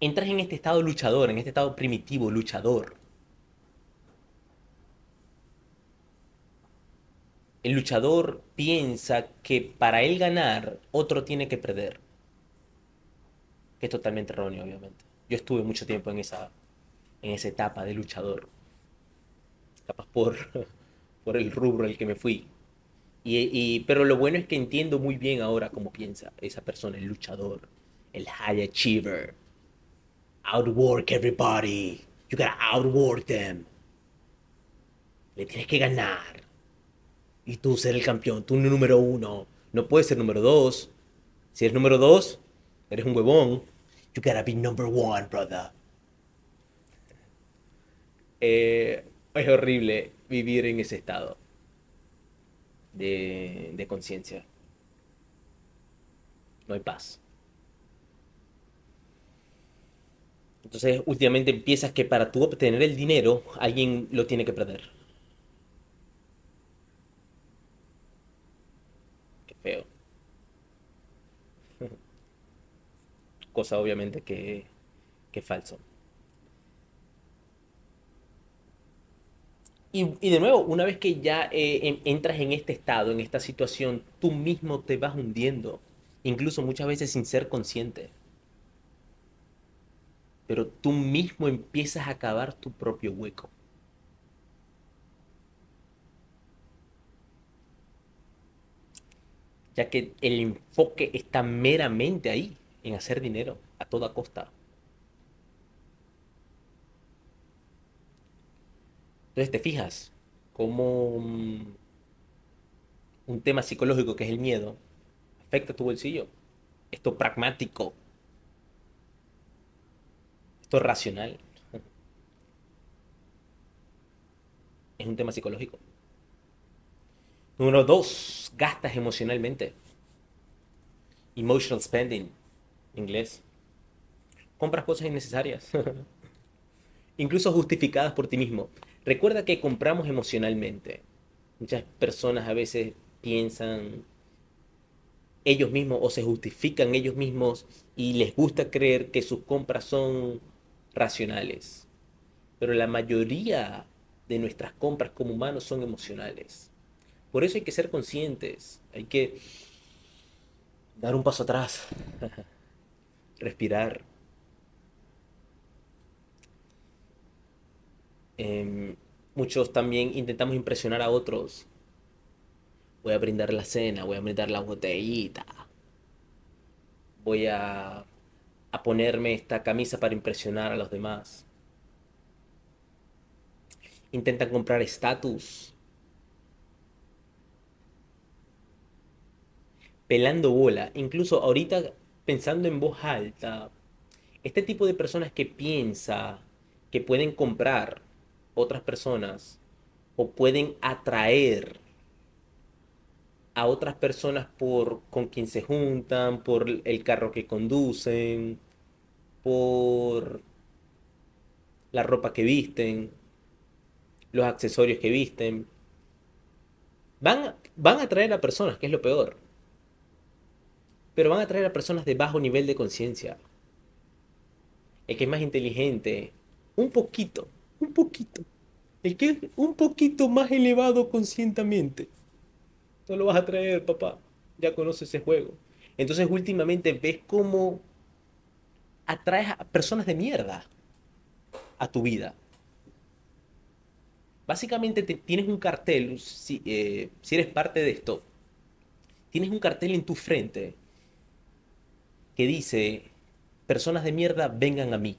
entras en este estado luchador, en este estado primitivo, luchador. El luchador piensa que para él ganar, otro tiene que perder. Que es totalmente erróneo, obviamente. Yo estuve mucho tiempo en esa, en esa etapa de luchador. Capaz por, por el rubro al que me fui. Y, pero lo bueno es que entiendo muy bien ahora cómo piensa esa persona, el luchador, el high achiever. Outwork everybody. You gotta outwork them. Le tienes que ganar y tú ser el campeón, tú número uno. No puedes ser número dos. Si eres número dos, eres un huevón. You gotta be number one, brother. Eh, es horrible vivir en ese estado de, de conciencia. No hay paz. Entonces, últimamente empiezas que para tú obtener el dinero, alguien lo tiene que perder. Cosa obviamente que, que falso. Y, de nuevo, una vez que ya eh, entras en este estado, en esta situación, tú mismo te vas hundiendo, incluso muchas veces sin ser consciente. Pero tú mismo empiezas a cavar tu propio hueco. ya que el enfoque está meramente ahí, en hacer dinero a toda costa. Entonces te fijas cómo un tema psicológico que es el miedo afecta tu bolsillo. Esto pragmático. Esto racional. Es un tema psicológico. Número dos, gastas emocionalmente. Emotional spending, inglés. Compras cosas innecesarias. Incluso justificadas por ti mismo. Recuerda que compramos emocionalmente. Muchas personas a veces piensan ellos mismos o se justifican ellos mismos y les gusta creer que sus compras son racionales. Pero la mayoría de nuestras compras como humanos son emocionales. Por eso hay que ser conscientes, hay que dar un paso atrás, respirar. Em, muchos también intentamos impresionar a otros. Voy a brindar la cena, voy a brindar la botellita. Voy a, a ponerme esta camisa para impresionar a los demás. Intentan comprar estatus, pelando bola. Incluso ahorita pensando en voz alta, este tipo de personas que piensa que pueden comprar otras personas o pueden atraer a otras personas por con quien se juntan, por el carro que conducen, por la ropa que visten, los accesorios que visten. Van, van a atraer a personas, que es lo peor pero van a traer a personas de bajo nivel de conciencia. El que es más inteligente, un poquito, un poquito. El que es un poquito más elevado conscientemente. No lo vas a traer, papá. Ya conoces ese juego. Entonces últimamente ves cómo atraes a personas de mierda a tu vida. Básicamente tienes un cartel, si, eh, si eres parte de esto, tienes un cartel en tu frente dice, personas de mierda, vengan a mí.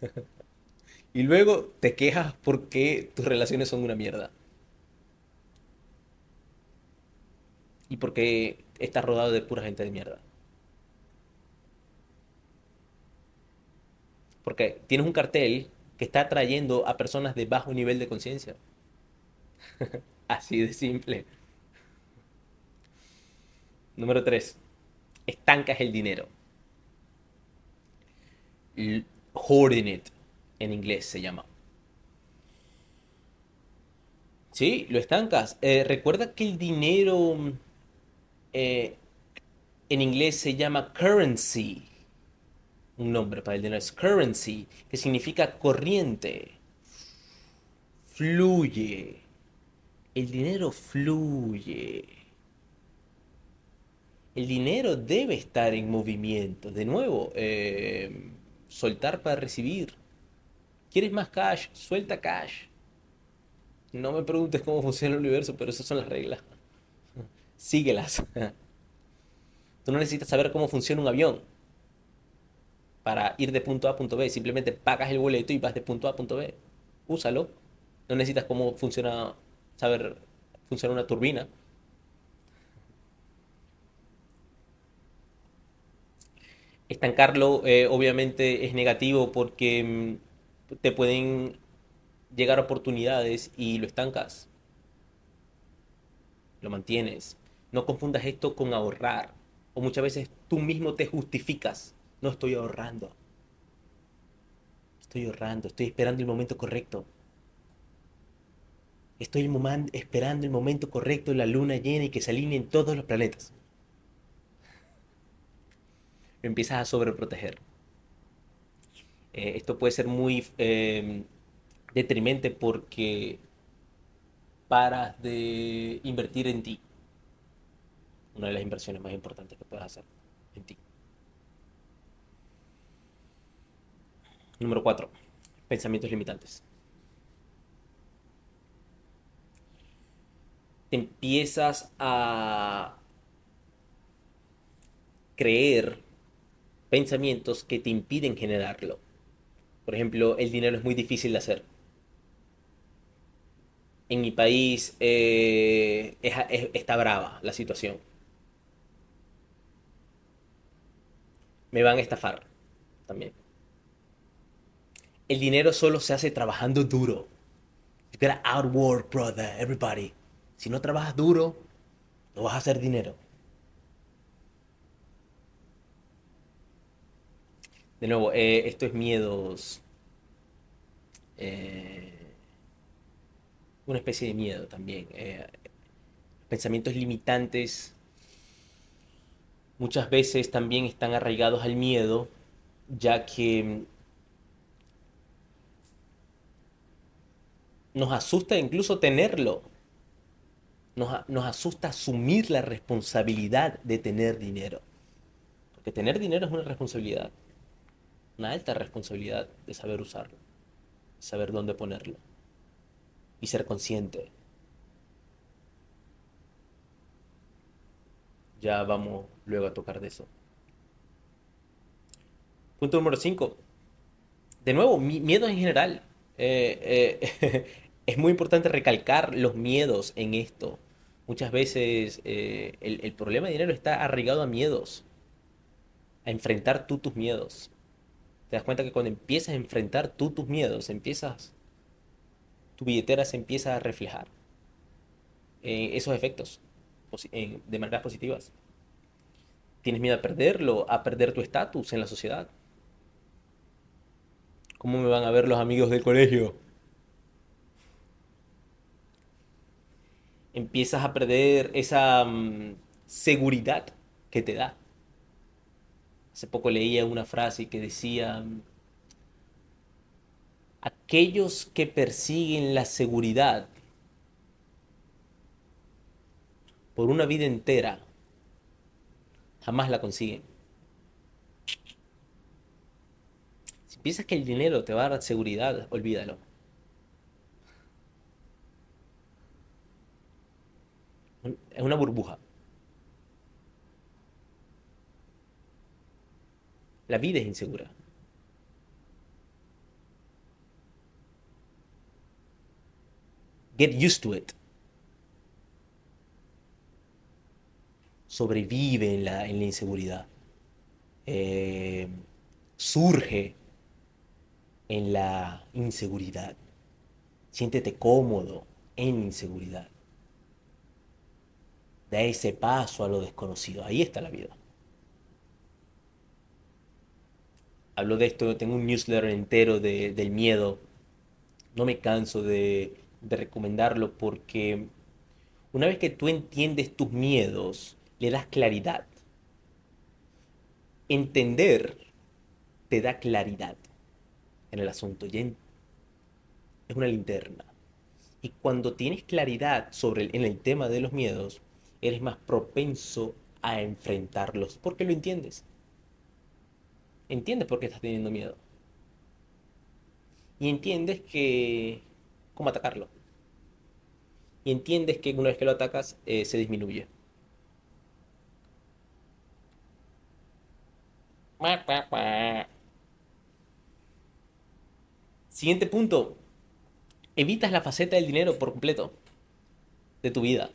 y luego te quejas porque tus relaciones son una mierda. Y porque estás rodado de pura gente de mierda. Porque tienes un cartel que está atrayendo a personas de bajo nivel de conciencia. Así de simple. Número 3. Estancas el dinero. Hoarding it, en inglés se llama. Sí, lo estancas. Eh, recuerda que el dinero eh, en inglés se llama currency. Un nombre para el dinero es currency, que significa corriente. Fluye. El dinero fluye. El dinero debe estar en movimiento. De nuevo, eh, soltar para recibir. ¿Quieres más cash? Suelta cash. No me preguntes cómo funciona el universo, pero esas son las reglas. Síguelas. Tú no necesitas saber cómo funciona un avión para ir de punto A a punto B. Simplemente pagas el boleto y vas de punto A a punto B. Úsalo. No necesitas cómo funciona, saber funciona una turbina. Estancarlo eh, obviamente es negativo porque mm, te pueden llegar oportunidades y lo estancas. Lo mantienes. No confundas esto con ahorrar. O muchas veces tú mismo te justificas. No estoy ahorrando. Estoy ahorrando. Estoy esperando el momento correcto. Estoy esperando el momento correcto, la luna llena y que se alineen todos los planetas empiezas a sobreproteger. Eh, esto puede ser muy eh, detrimente porque paras de invertir en ti. Una de las inversiones más importantes que puedes hacer en ti. Número 4. Pensamientos limitantes. empiezas a creer pensamientos que te impiden generarlo. Por ejemplo, el dinero es muy difícil de hacer. En mi país eh, está brava la situación. Me van a estafar también. El dinero solo se hace trabajando duro. You gotta brother, everybody. Si no trabajas duro, no vas a hacer dinero. De nuevo, eh, esto es miedos. Eh, una especie de miedo también. Eh, pensamientos limitantes muchas veces también están arraigados al miedo, ya que nos asusta incluso tenerlo. Nos, nos, asusta asumir la responsabilidad de tener dinero. Porque tener dinero es una responsabilidad una alta responsabilidad de saber usarlo, saber dónde ponerlo y ser consciente. Ya vamos luego a tocar de eso. Punto número 5. De nuevo, miedos en general. Eh, eh, es muy importante recalcar los miedos en esto. Muchas veces eh, el, el problema de dinero está arraigado a miedos. A enfrentar tú tus miedos te das cuenta que cuando empiezas a enfrentar tú tus miedos, empiezas, tu billetera se empieza a reflejar esos efectos de maneras positivas. Tienes miedo a perderlo, a perder tu estatus en la sociedad. ¿Cómo me van a ver los amigos del colegio? Empiezas a perder esa mm, seguridad que te da. Hace poco leía una frase que decía, aquellos que persiguen la seguridad por una vida entera, jamás la consiguen. Si piensas que el dinero te va a dar seguridad, olvídalo. Es una burbuja. La vida es insegura. Get used to it. Sobrevive en la, en la inseguridad. Eh, surge en la inseguridad. Siéntete cómodo en inseguridad. Da ese paso a lo desconocido. Ahí está la vida. Hablo de esto, tengo un newsletter entero del miedo. No me canso de, de recomendarlo porque una vez que tú entiendes tus miedos, le das claridad. Entender te da claridad en el asunto. es una linterna. Y cuando tienes claridad sobre en el tema de los miedos, eres más propenso a enfrentarlos porque lo entiendes. Entiendes por qué estás teniendo miedo. Y entiendes que cómo atacarlo. Y entiendes que una vez que lo atacas eh, se disminuye. Siguiente punto. Evitas la faceta del dinero por completo de tu vida.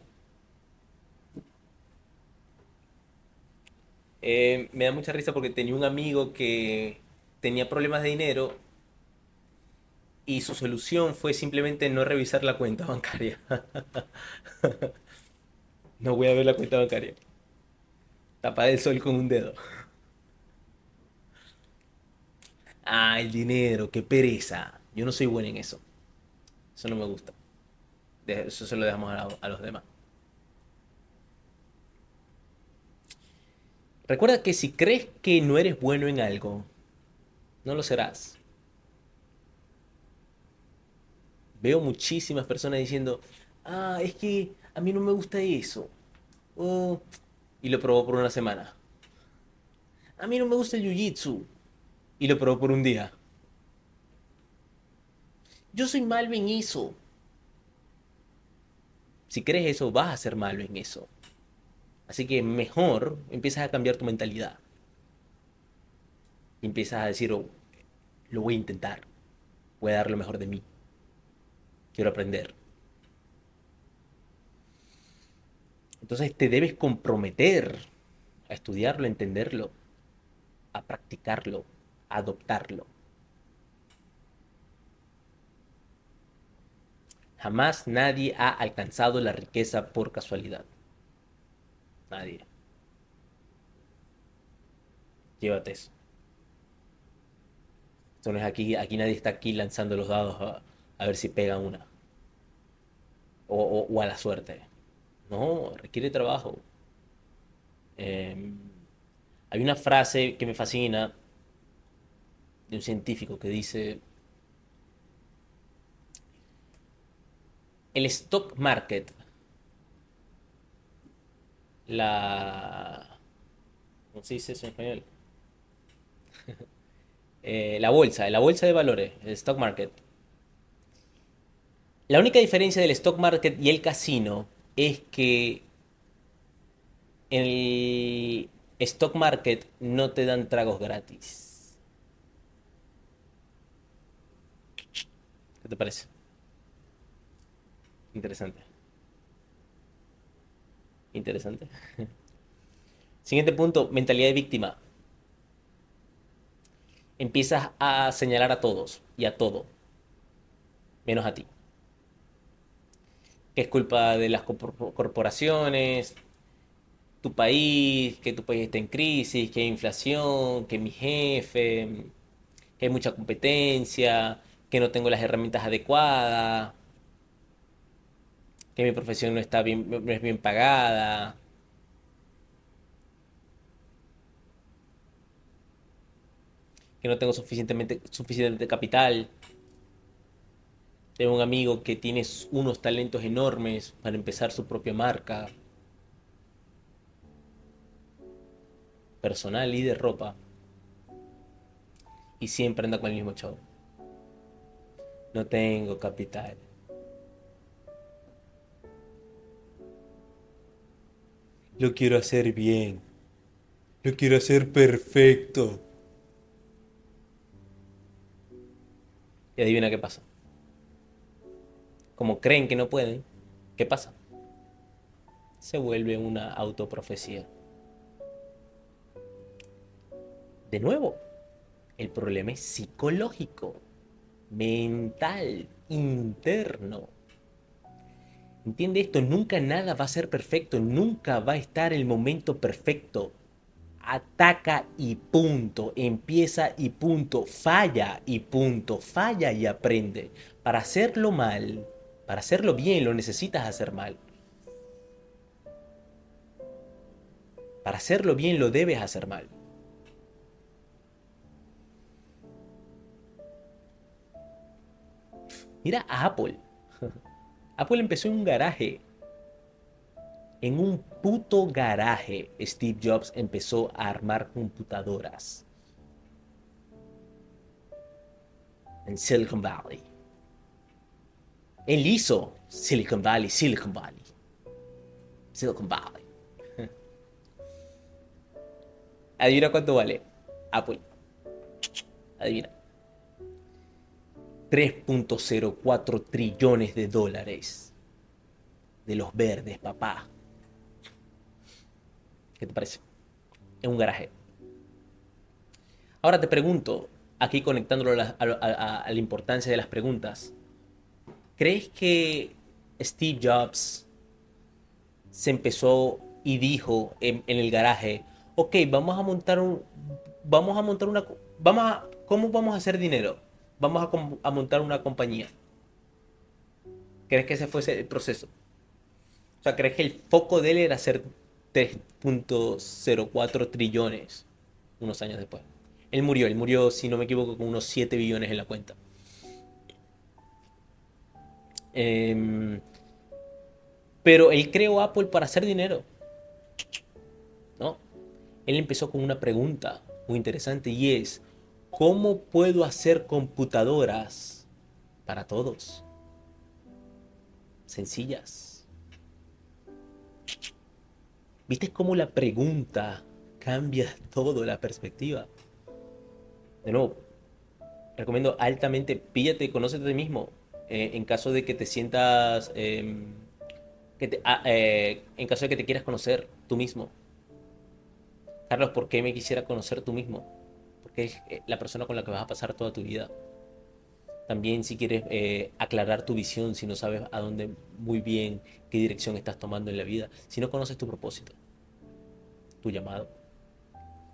Eh, me da mucha risa porque tenía un amigo que tenía problemas de dinero y su solución fue simplemente no revisar la cuenta bancaria. no voy a ver la cuenta bancaria. Tapar el sol con un dedo. Ah, el dinero, qué pereza. Yo no soy bueno en eso. Eso no me gusta. Eso se lo dejamos a, los demás. Recuerda que si crees que no eres bueno en algo, no lo serás. Veo muchísimas personas diciendo, ah, es que a mí no me gusta eso. y lo probó por una semana. A mí no me gusta el jiu-jitsu y lo probó por un día. Yo soy malo en eso. Si crees eso, vas a ser malo en eso. Así que mejor empiezas a cambiar tu mentalidad. Empiezas a decir, oh, lo voy a intentar. Voy a dar lo mejor de mí. Quiero aprender. Entonces te debes comprometer a estudiarlo, a entenderlo, a practicarlo, adoptarlo. Jamás nadie ha alcanzado la riqueza por casualidad. Nadie. Llévate eso. Entonces aquí, aquí nadie está aquí lanzando los dados a, ver si pega una. O, a la suerte. No, requiere trabajo. Em, hay una frase que me fascina de un científico que dice, el stock market, la... ¿Cómo se dice eso en español? Eh, la bolsa, la bolsa de valores, el stock market. La única diferencia del stock market y el casino es que en el stock market no te dan tragos gratis. ¿Qué te parece? Interesante. Interesante. Siguiente punto, mentalidad de víctima. Empiezas a señalar a todos y a todo, menos a ti. Que es culpa de las corporaciones, tu país, que tu país está en crisis, que hay inflación, que mi jefe, que hay mucha competencia, que no tengo las herramientas adecuadas, que mi profesión no está bien, no es bien pagada. que no tengo suficientemente, suficiente capital. Tengo un amigo que tiene unos talentos enormes para empezar su propia marca. Personal y de ropa. Y siempre anda con el mismo chavo. No tengo capital. Lo quiero hacer bien. Lo quiero hacer perfecto. Y adivina qué pasa. Como creen que no pueden, ¿qué pasa? Se vuelve una autoprofecía. De nuevo, el problema es psicológico, mental, interno Entiende esto, nunca nada va a ser perfecto, nunca va a estar el momento perfecto. Ataca y punto, empieza y punto, falla y punto, falla y aprende. Para hacerlo mal, para hacerlo bien, lo necesitas hacer mal. Para hacerlo bien, lo debes hacer mal. Mira a Apple. Apple empezó en un garaje. En un puto garaje, Steve Jobs empezó a armar computadoras. En Silicon Valley. Él hizo Silicon Valley, Silicon Valley. Silicon Valley. Adivina cuánto vale Apple. Adivina. 3.04 trillones de dólares de los verdes, papá. ¿Qué te parece? En un garaje. Ahora te pregunto, aquí conectándolo a la, importancia de las preguntas, ¿crees que Steve Jobs se empezó y dijo en, el garaje, ok, vamos a montar un, vamos a montar una, vamos a, ¿cómo vamos a hacer dinero? Vamos a, montar una compañía. ¿Crees que ese fuese el proceso? O sea, ¿crees que el foco de él era hacer 3.04 trillones unos años después? Él murió, él murió, si no me equivoco, con unos 7 billones en la cuenta. Em, pero él creó Apple para hacer dinero. ¿No? Él empezó con una pregunta muy interesante y es, ¿Cómo puedo hacer computadoras para todos? Sencillas. ¿Viste cómo la pregunta cambia todo la perspectiva? De nuevo, recomiendo altamente, píllate, conócete a ti mismo. Eh, en caso de que te sientas, em, ah, eh, en caso de que te quieras conocer tú mismo. Carlos, ¿por qué me quisiera conocer tú mismo? Porque es eh, la persona con la que vas a pasar toda tu vida. También si quieres eh, aclarar tu visión, si no sabes a dónde muy bien, qué dirección estás tomando en la vida, si no conoces tu propósito, tu llamado,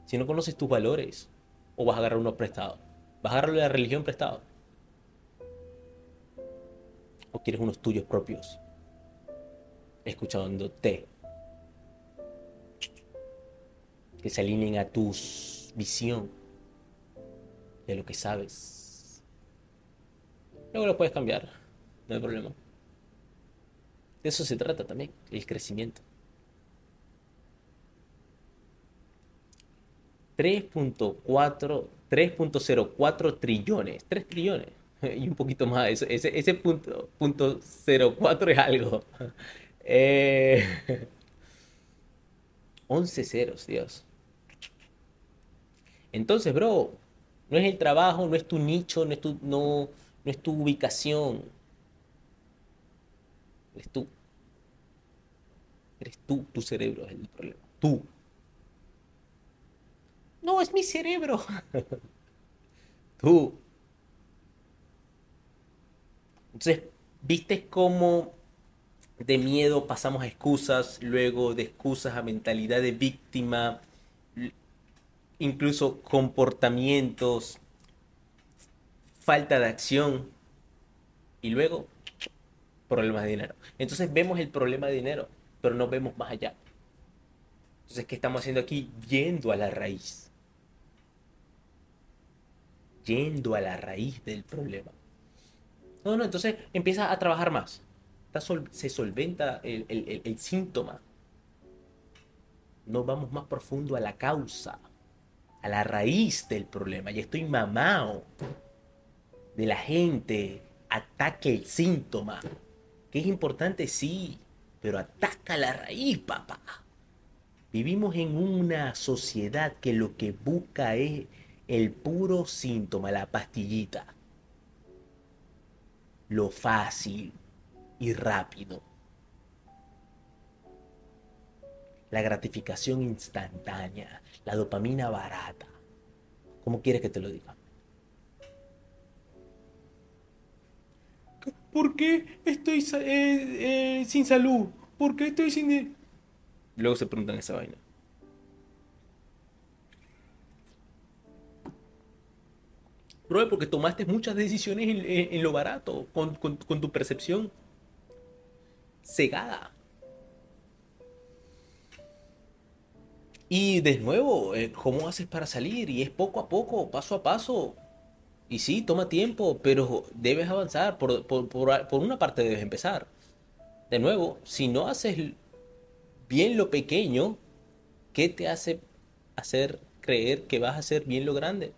si no conoces tus valores, o vas a agarrar uno prestado, vas a agarrar la religión prestado, o quieres unos tuyos propios, escuchándote, que se alineen a tu visión de lo que sabes. Luego lo puedes cambiar, no hay problema. De eso se trata también, el crecimiento. 3.4, 3.04 trillones, 3 trillones y un poquito más. Ese, ese, punto, punto 04 es algo. Eh, 11 ceros, Dios. Entonces, bro, no es el trabajo, no es tu nicho, no es tu, no, no es tu ubicación. Eres tú. Eres tú, tu cerebro es el problema. Tú. No, es mi cerebro. tú. Entonces, ¿viste cómo de miedo pasamos a excusas, luego de excusas a mentalidad de víctima, incluso comportamientos, falta de acción y luego problemas de dinero. Entonces vemos el problema de dinero, pero no vemos más allá. Entonces, ¿qué estamos haciendo aquí? Yendo a la raíz. Yendo a la raíz del problema. No, no, entonces empieza a trabajar más. se solventa el, el síntoma. No vamos más profundo a la causa a la raíz del problema. Y estoy mamado de la gente. Ataque el síntoma. Que es importante, sí, pero ataca la raíz, papá. Vivimos en una sociedad que lo que busca es el puro síntoma, la pastillita. lo fácil y rápido. La gratificación instantánea, la dopamina barata. ¿Cómo quieres que te lo diga? ¿Por qué estoy eh, eh, sin salud? ¿Por qué estoy sin... Luego se preguntan esa vaina. Bro, porque tomaste muchas decisiones en, lo barato, con, tu percepción cegada. Y de nuevo, eh, ¿cómo haces para salir? Y es poco a poco, paso a paso. Y sí, toma tiempo, pero debes avanzar. Por, por una parte debes empezar. De nuevo, si no haces bien lo pequeño, ¿qué te hace hacer creer que vas a hacer bien lo grande?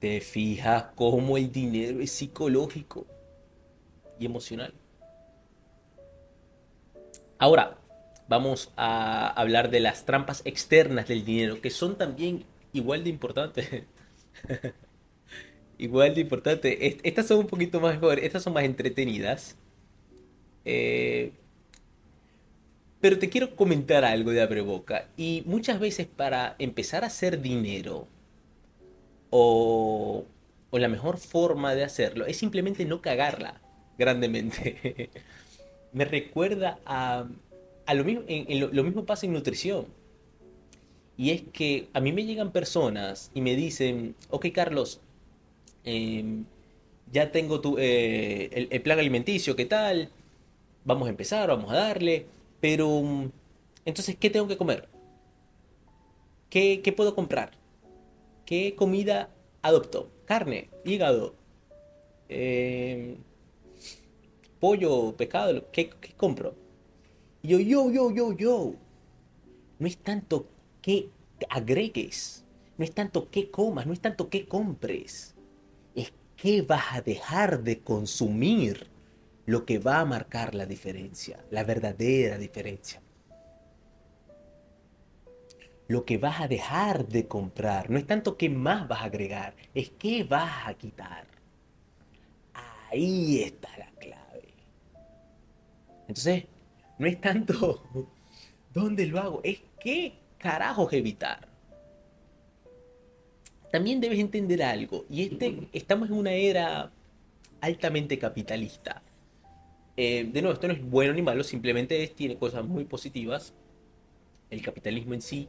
te fijas cómo el dinero es psicológico y emocional. Ahora, vamos a hablar de las trampas externas del dinero, que son también igual de importantes. igual de importantes. Estas son un poquito más estas son más entretenidas. Eh, pero te quiero comentar algo de abre boca. Y muchas veces para empezar a hacer dinero, o, la mejor forma de hacerlo es simplemente no cagarla grandemente. me recuerda a, lo mismo, lo, mismo pasa en nutrición. Y es que a mí me llegan personas y me dicen, ok Carlos, em, ya tengo tu, eh, el, plan alimenticio, ¿qué tal? Vamos a empezar, vamos a darle, pero entonces, ¿qué tengo que comer? ¿Qué, qué puedo comprar? ¿Qué comida adopto? Carne, hígado, eh, pollo, pescado, ¿qué, ¿qué, compro? Yo, yo, yo, yo, yo. No es tanto que agregues, no es tanto que comas, no es tanto que compres. Es que vas a dejar de consumir lo que va a marcar la diferencia, la verdadera diferencia lo que vas a dejar de comprar. No es tanto qué más vas a agregar, es qué vas a quitar. Ahí está la clave. Entonces, no es tanto dónde lo hago, es qué carajos evitar. También debes entender algo, y este, estamos en una era altamente capitalista. Eh, de nuevo, esto no es bueno ni malo, simplemente tiene cosas muy positivas. El capitalismo en sí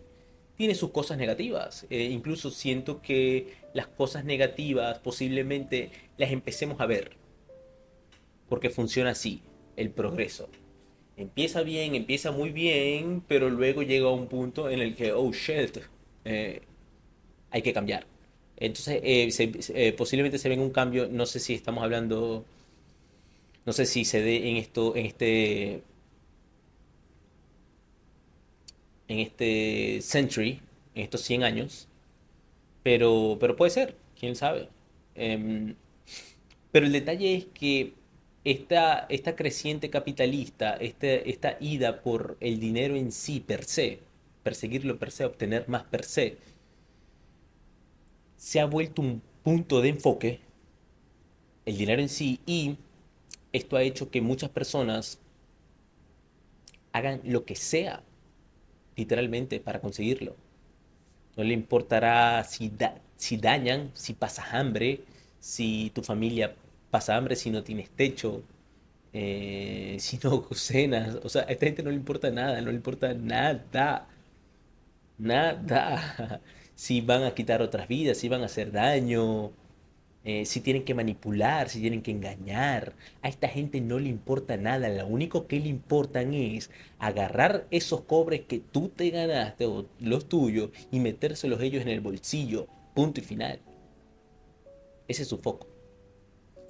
tiene sus cosas negativas. Eh, incluso siento que las cosas negativas posiblemente las empecemos a ver. Porque funciona así, el progreso. Empieza bien, empieza muy bien, pero luego llega a un punto en el que, oh shit, eh, hay que cambiar. Entonces, eh, posiblemente se venga un cambio, no sé si estamos hablando, no sé si se dé en esto, en este en este century, en estos 100 años, pero, pero puede ser, quién sabe. Em, pero el detalle es que esta, esta creciente capitalista, este, esta ida por el dinero en sí per se, perseguirlo per se, obtener más per se, se ha vuelto un punto de enfoque, el dinero en sí, y esto ha hecho que muchas personas hagan lo que sea literalmente, para conseguirlo. No le importará si, si dañan, si pasas hambre, si tu familia pasa hambre, si no tienes techo, eh, si no cenas. O sea, a esta gente no le importa nada, no le importa nada. Nada. Si van a quitar otras vidas, si van a hacer daño, eh, si tienen que manipular, si tienen que engañar. A esta gente no le importa nada, lo único que le importan es agarrar esos cobres que tú te ganaste o los tuyos y metérselos ellos en el bolsillo. Punto y final. Ese es su foco.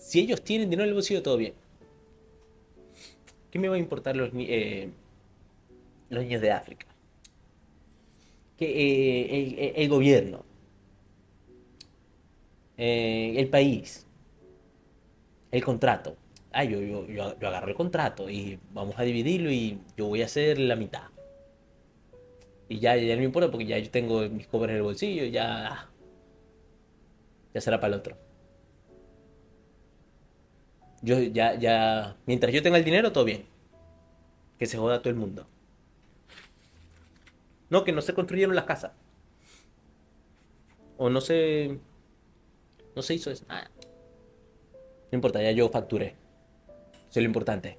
Si ellos tienen dinero en el bolsillo, todo bien. ¿Qué me va a importar los, eh, los niños de África? Que eh, el gobierno eh, el país, el contrato. Ah, yo, yo, yo, agarro el contrato y vamos a dividirlo y yo voy a hacer la mitad. Y ya, ya no me importa porque ya yo tengo mis cobres en el bolsillo, ya ya será para el otro. Yo ya, ya, mientras yo tenga el dinero, todo bien. Que se joda todo el mundo. No, que no se construyeron las casas. O no se, no se hizo eso. Ah. No importa, ya yo facturé. Eso es lo importante.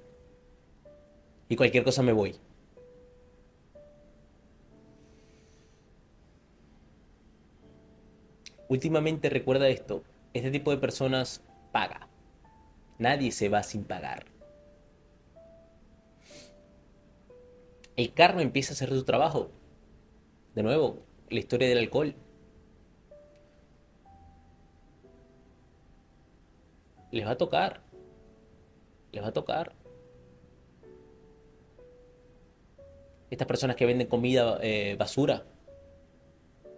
Y cualquier cosa me voy. Últimamente recuerda esto. Este tipo de personas paga. Nadie se va sin pagar. El karma empieza a hacer su trabajo. De nuevo, la historia del alcohol. Les va a tocar. Les va a tocar. Estas personas que venden comida eh, basura,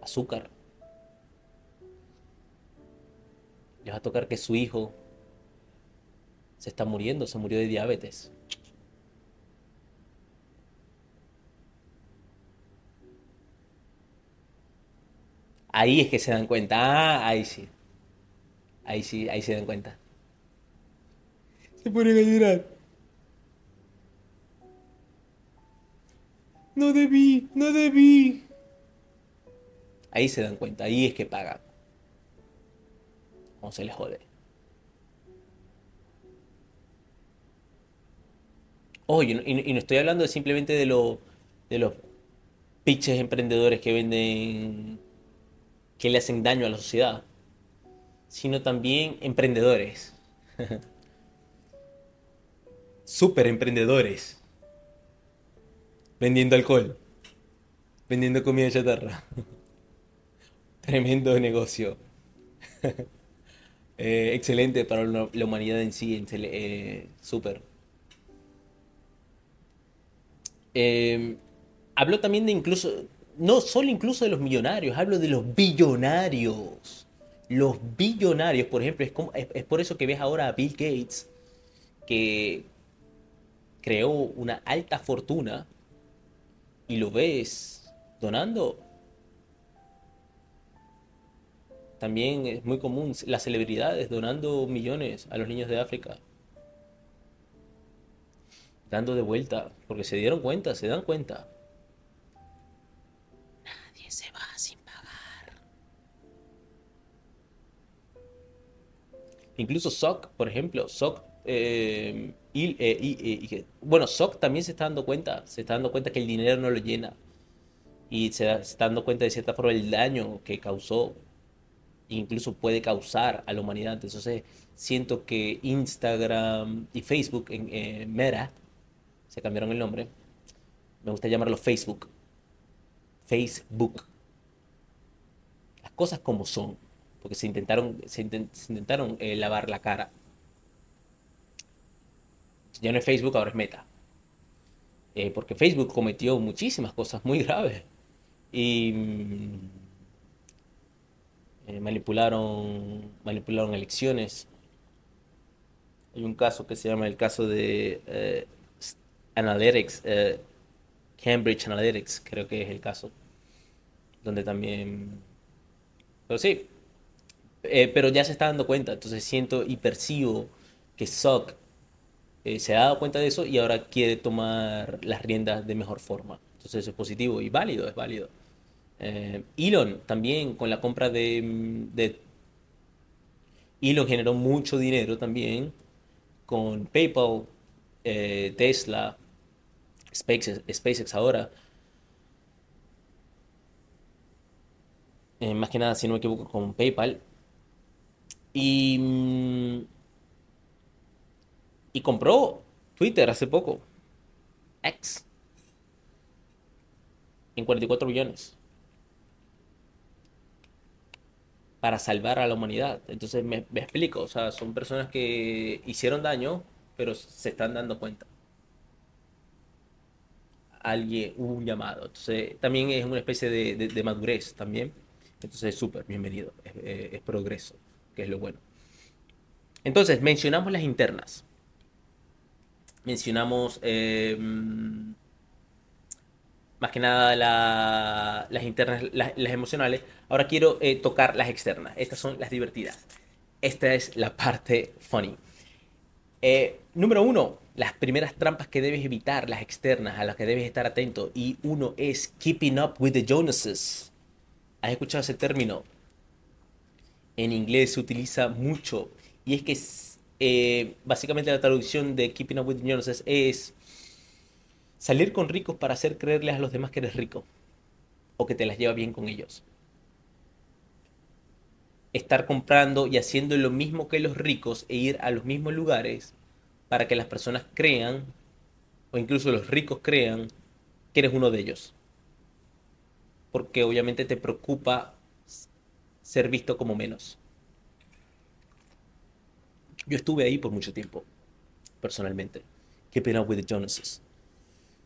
azúcar, les va a tocar que su hijo se está muriendo, se murió de diabetes. Ahí es que se dan cuenta. Ah, ahí sí. Ahí sí, ahí se dan cuenta. Se ponen a llorar. No debí, no debí. Ahí se dan cuenta, ahí es que pagan. O se les jode. Oye, y, no estoy hablando simplemente de, lo, de los pitches emprendedores que venden, que le hacen daño a la sociedad, sino también emprendedores. Super emprendedores. Vendiendo alcohol. Vendiendo comida chatarra. Tremendo negocio. Eh, excelente para la humanidad en sí. Eh, súper. Em, hablo también de incluso, no solo incluso de los millonarios, hablo de los billonarios. Los billonarios, por ejemplo, es, es, por eso que ves ahora a Bill Gates, que creó una alta fortuna y lo ves donando. También es muy común las celebridades donando millones a los niños de África dando de vuelta, porque se dieron cuenta, se dan cuenta. Nadie se va sin pagar. Incluso SOC, por ejemplo, SOC, eh, y, eh, bueno, SOC también se está dando cuenta, se está dando cuenta que el dinero no lo llena. Y se está dando cuenta de cierta forma el daño que causó, incluso puede causar a la humanidad. Entonces, siento que Instagram y Facebook en eh, Meta se cambiaron el nombre. Me gusta llamarlo Facebook. Facebook. Las cosas como son. Porque se intentaron, se, intentaron eh, lavar la cara. Ya no es Facebook, ahora es Meta. Eh, porque Facebook cometió muchísimas cosas muy graves. Y mm, eh, manipularon, manipularon elecciones. Hay un caso que se llama el caso de Analytics, eh, Cambridge Analytics, creo que es el caso, donde también... Pero sí, eh, pero ya se está dando cuenta, entonces siento y percibo que SOC eh, se ha dado cuenta de eso y ahora quiere tomar las riendas de mejor forma. Entonces eso es positivo y válido, es válido. Elon también con la compra de... Elon generó mucho dinero también con PayPal, Tesla, SpaceX, ahora. Eh, más que nada, si no me equivoco, con PayPal. Y, mm, y compró Twitter hace poco. X. En 44 billones. Para salvar a la humanidad. Entonces me, me explico. O sea, son personas que hicieron daño, pero se están dando cuenta alguien, un llamado. Entonces, también es una especie de, madurez también. Entonces, súper, bienvenido. Es, es, progreso, que es lo bueno. Entonces, mencionamos las internas. Mencionamos em, más que nada las internas, las, emocionales. Ahora quiero eh, tocar las externas. Estas son las divertidas. Esta es la parte funny. Eh, número uno, las primeras trampas que debes evitar, las externas, a las que debes estar atento. Y uno es Keeping Up with the Jonases. ¿Has escuchado ese término? En inglés se utiliza mucho. Y es que eh, básicamente la traducción de Keeping Up with the Jonases es salir con ricos para hacer creerles a los demás que eres rico. O que te las lleva bien con ellos estar comprando y haciendo lo mismo que los ricos e ir a los mismos lugares para que las personas crean, o incluso los ricos crean, que eres uno de ellos. Porque obviamente te preocupa ser visto como menos. Yo estuve ahí por mucho tiempo, personalmente. Keeping up with the Jonases.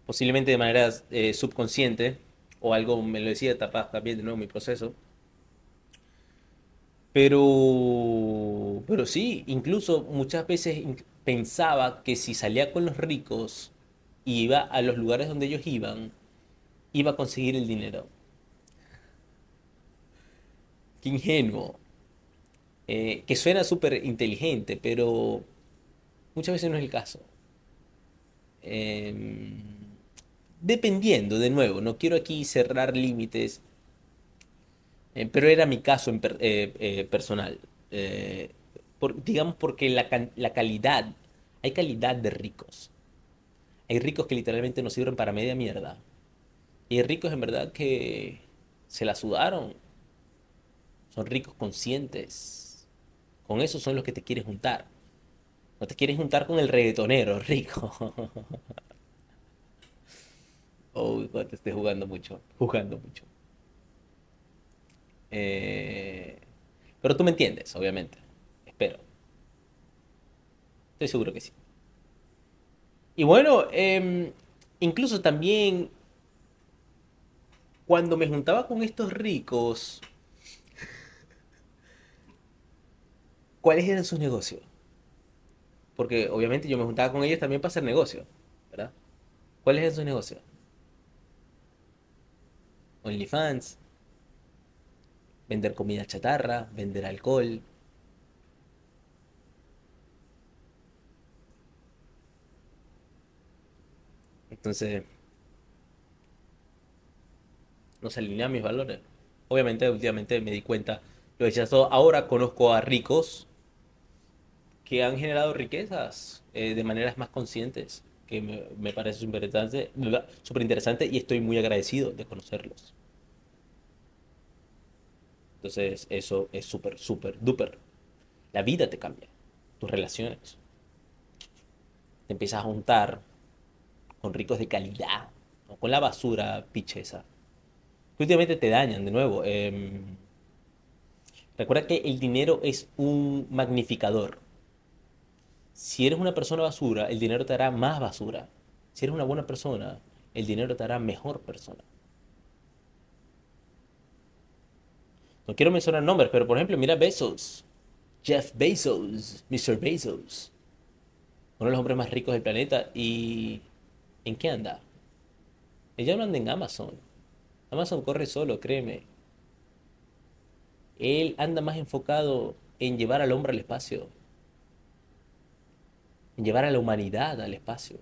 Posiblemente de manera eh, subconsciente, o algo me lo decía también de nuevo mi proceso pero, pero sí, incluso muchas veces pensaba que si salía con los ricos y iba a los lugares donde ellos iban, iba a conseguir el dinero. Qué ingenuo. Eh, que suena súper inteligente, pero muchas veces no es el caso. Em, dependiendo, de nuevo, no quiero aquí cerrar límites eh, pero era mi caso eh, eh, personal. Digamos porque la, la, calidad, hay calidad de ricos. Hay ricos que literalmente no sirven para media mierda. Y hay ricos en verdad que se la sudaron. Son ricos conscientes. Con esos son los que te quieres juntar. No te quieres juntar con el reggaetonero rico. oh, te estés jugando mucho. Jugando mucho. Eh, pero tú me entiendes, obviamente. Estoy seguro que sí. Y bueno, em, incluso también cuando me juntaba con estos ricos, ¿cuáles eran sus negocios? Porque obviamente yo me juntaba con ellos también para hacer negocio, ¿verdad? ¿Cuáles eran sus negocios? OnlyFans, vender comida chatarra, vender alcohol. Entonces, no se alinean mis valores. Obviamente, últimamente me di cuenta, lo todo. Ahora conozco a ricos que han generado riquezas eh, de maneras más conscientes, que me, parece súper interesante, interesante y estoy muy agradecido de conocerlos. Entonces eso es súper, súper, duper. La vida te cambia, tus relaciones. Te empiezas a juntar con ricos de calidad, con la basura picheza. Que últimamente te dañan de nuevo. Em, recuerda que el dinero es un magnificador. Si eres una persona basura, el dinero te hará más basura. Si eres una buena persona, el dinero te hará mejor persona. No quiero mencionar nombres, pero por ejemplo, mira Bezos. Jeff Bezos, Mr. Bezos. Uno de los hombres más ricos del planeta. ¿Y en qué anda? Ella no anda en Amazon. Amazon corre solo, créeme. Él anda más enfocado en llevar al hombre al espacio. En llevar a la humanidad al espacio.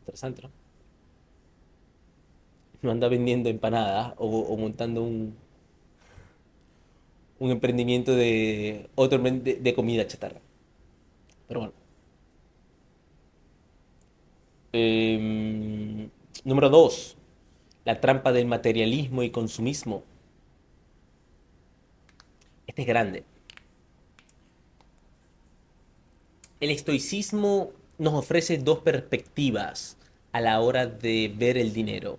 Interesante, ¿no? no anda vendiendo empanadas o, montando un, un emprendimiento de otro de, comida chatarra. Pero bueno. Em, número dos, la trampa del materialismo y consumismo. Este es grande. El estoicismo nos ofrece dos perspectivas a la hora de ver el dinero.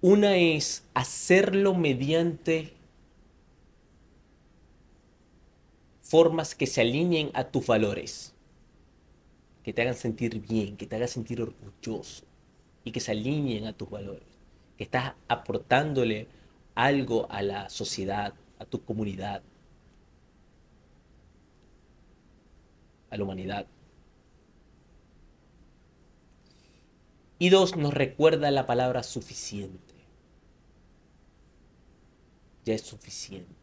Una es hacerlo mediante formas que se alineen a tus valores, que te hagan sentir bien, que te hagan sentir orgulloso y que se alineen a tus valores, que estás aportándole algo a la sociedad, a tu comunidad. a la humanidad. Y dos, nos recuerda la palabra suficiente. Ya es suficiente.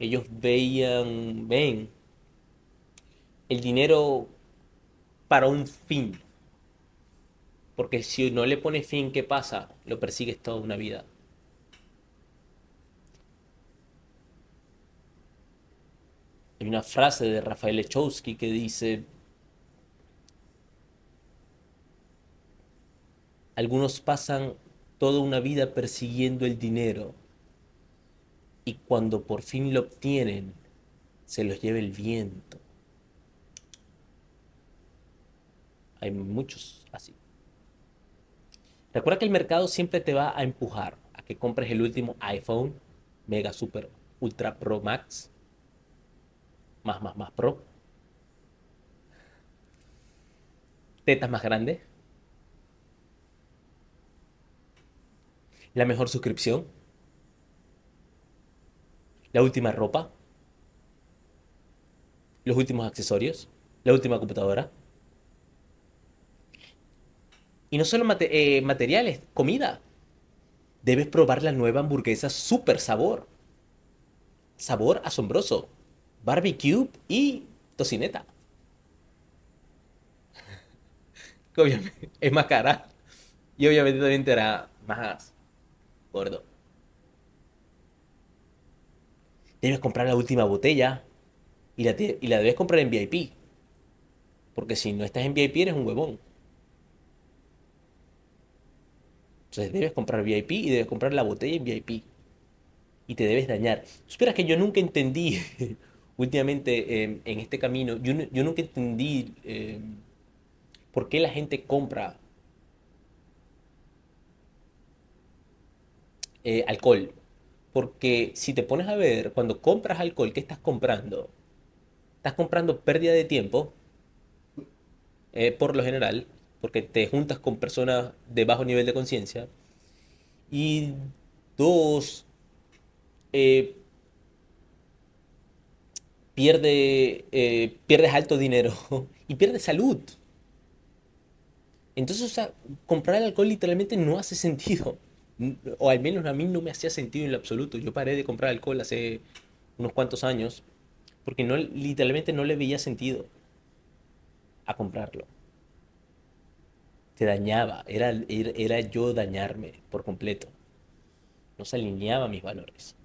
Ellos veían, ven, el dinero para un fin. Porque si no le pones fin, ¿qué pasa? Lo persigues toda una vida. Hay una frase de Rafael Echowski que dice, algunos pasan toda una vida persiguiendo el dinero y cuando por fin lo obtienen, se los lleva el viento. Hay muchos así. Recuerda que el mercado siempre te va a empujar a que compres el último iPhone, Mega Super Ultra Pro Max, más, más, más Pro. Tetas más grandes. La mejor suscripción. La última ropa. Los últimos accesorios. La última computadora. Y no solo eh, materiales, comida. Debes probar la nueva hamburguesa super sabor. Sabor asombroso. Barbecue y tocineta. obviamente es más cara. Y obviamente también te más gordo. Debes comprar la última botella y la, y la debes comprar en VIP. Porque si no estás en VIP eres un huevón. Entonces debes comprar VIP y debes comprar la botella en VIP. Y te debes dañar. Esperas que yo nunca entendí, últimamente em, en este camino, yo, nunca entendí em, por qué la gente compra eh, alcohol. Porque si te pones a ver, cuando compras alcohol, ¿qué estás comprando? Estás comprando pérdida de tiempo, eh, por lo general, porque te juntas con personas de bajo nivel de conciencia. Y dos, eh, pierde, pierdes alto dinero y pierdes salud. Entonces, o sea, comprar alcohol literalmente no hace sentido. O al menos a mí no me hacía sentido en lo absoluto. Yo paré de comprar alcohol hace unos cuantos años porque no, literalmente no le veía sentido a comprarlo te dañaba, era, era, yo dañarme por completo. No se alineaba mis valores.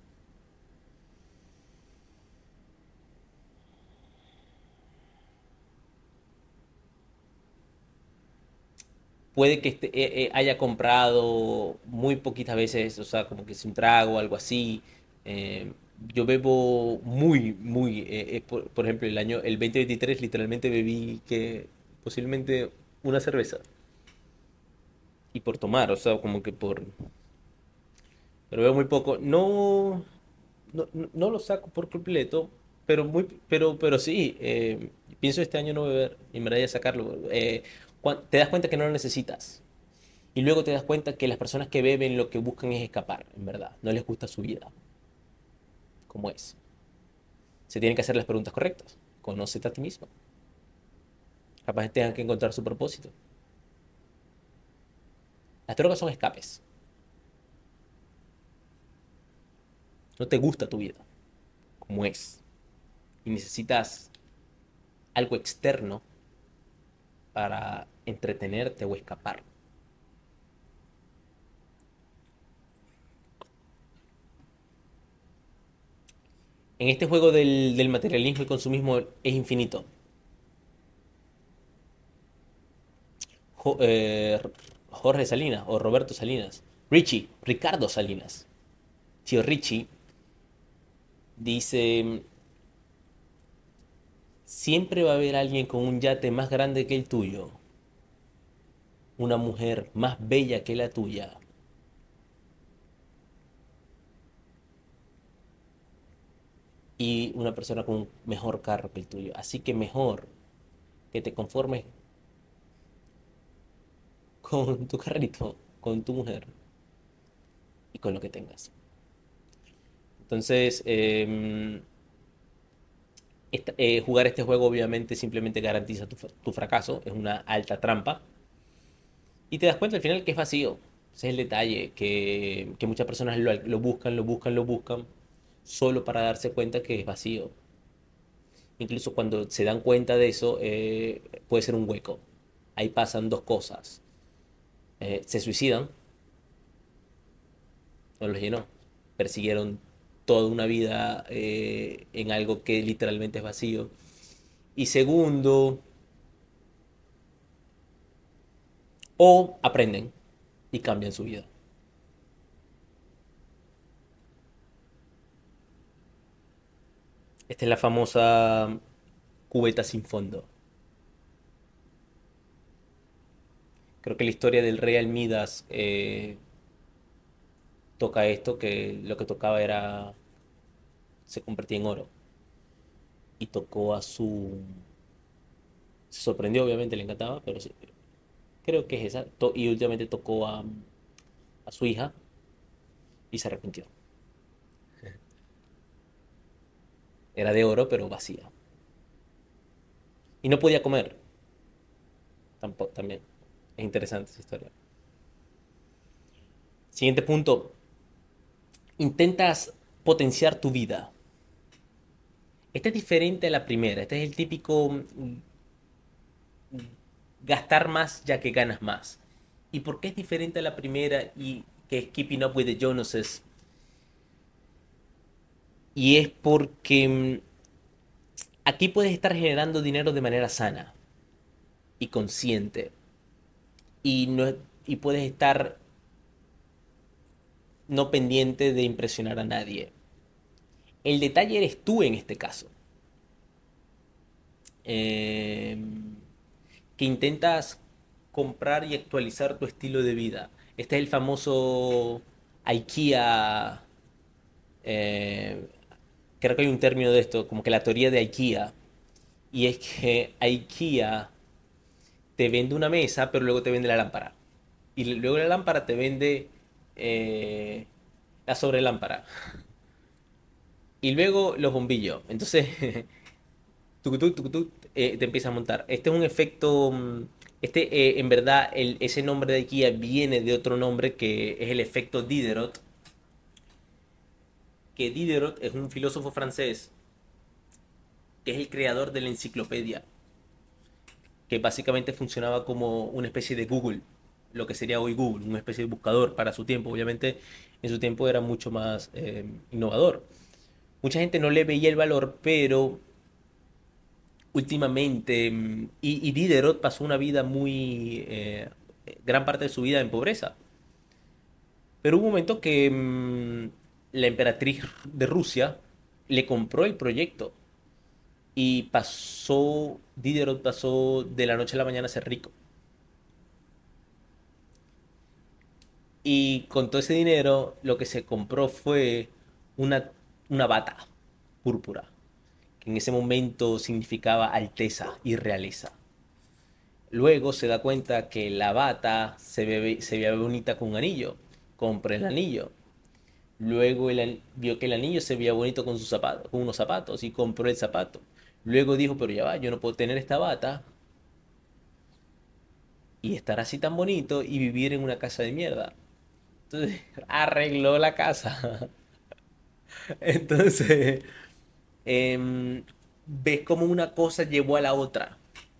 Puede que este, eh, eh, haya comprado muy poquitas veces, o sea, como que es un trago algo así. Eh, yo bebo muy, muy, por, ejemplo, el año, el 2023 literalmente bebí que posiblemente una cerveza y por tomar, o sea, como que por... Pero veo muy poco. No, no, lo saco por completo, pero muy, pero, pero sí, pienso este año no beber y me voy a sacarlo. Te das cuenta que no lo necesitas. Y luego te das cuenta que las personas que beben lo que buscan es escapar, en verdad. No les gusta su vida. Como es. Se tienen que hacer las preguntas correctas. Conócete a ti mismo. Capaz tengan que encontrar su propósito. Las drogas son escapes. No te gusta tu vida como es. Y necesitas algo externo para entretenerte o escapar. En este juego del, materialismo y consumismo es infinito. Eh, Jorge Salinas o Roberto Salinas. Richie, Ricardo Salinas. Tío Richie dice, siempre va a haber alguien con un yate más grande que el tuyo, una mujer más bella que la tuya. Y una persona con un mejor carro que el tuyo. Así que mejor que te conformes con tu carrito, con tu mujer y con lo que tengas. Entonces, em, eh, jugar este juego obviamente simplemente garantiza tu, fracaso, es una alta trampa. Y te das cuenta al final que es vacío. Ese es el detalle, que, muchas personas lo, buscan, lo buscan, lo buscan, solo para darse cuenta que es vacío. Incluso cuando se dan cuenta de eso, eh, puede ser un hueco. Ahí pasan dos cosas. Eh, se suicidan, no los llenó, persiguieron toda una vida eh, en algo que literalmente es vacío. Y segundo, o aprenden y cambian su vida. Esta es la famosa cubeta sin fondo. Creo que la historia del Real Midas eh, toca esto, que lo que tocaba era, se convertía en oro. Y tocó a su... Se sorprendió, obviamente, le encantaba, pero sí, creo que es esa. Y últimamente tocó a, a su hija y se arrepintió. Era de oro, pero vacía. Y no podía comer. Tampoco, también. Es interesante esa historia. Siguiente punto intentas potenciar tu vida. Esta es diferente a la primera. Este es el típico gastar más ya que ganas más. ¿Y por qué es diferente a la primera y que es Keeping Up with the Joneses? Y es porque mm, aquí puedes estar generando dinero de manera sana y consciente. Y, no, y puedes estar no pendiente de impresionar a nadie. El detalle eres tú en este caso. Em, que intentas comprar y actualizar tu estilo de vida. Este es el famoso IKEA. Eh, creo que hay un término de esto, como que la teoría de IKEA. Y es que IKEA te vende una mesa, pero luego te vende la lámpara. Y luego la lámpara te vende eh, la sobrelámpara. Y luego los bombillos. Entonces, eh, te empieza a montar. Este es un efecto. Mm, este, eh, en verdad, ese nombre de IKEA viene de otro nombre que es el efecto Diderot. Que Diderot es un filósofo francés que es el creador de la enciclopedia. Que básicamente funcionaba como una especie de Google lo que sería hoy Google, una especie de buscador para su tiempo. Obviamente en su tiempo era mucho más eh, innovador. Mucha gente no le veía el valor, pero últimamente, mm, y, Diderot pasó una vida muy, eh, gran parte de su vida en pobreza. Pero hubo un momento que mm, la emperatriz de Rusia le compró el proyecto y pasó, Diderot pasó de la noche a la mañana a ser rico. Y con todo ese dinero lo que se compró fue una, una bata púrpura, que en ese momento significaba alteza y realeza. Luego se da cuenta que la bata se, ve, se veía bonita con un anillo, compra el anillo. Luego él vio que el anillo se veía bonito con, con unos zapatos y compró el zapato. Luego dijo, pero ya va, yo no puedo tener esta bata y estar así tan bonito y vivir en una casa de mierda. Entonces, arregló la casa. Entonces, em, ves como una cosa llevó a la otra.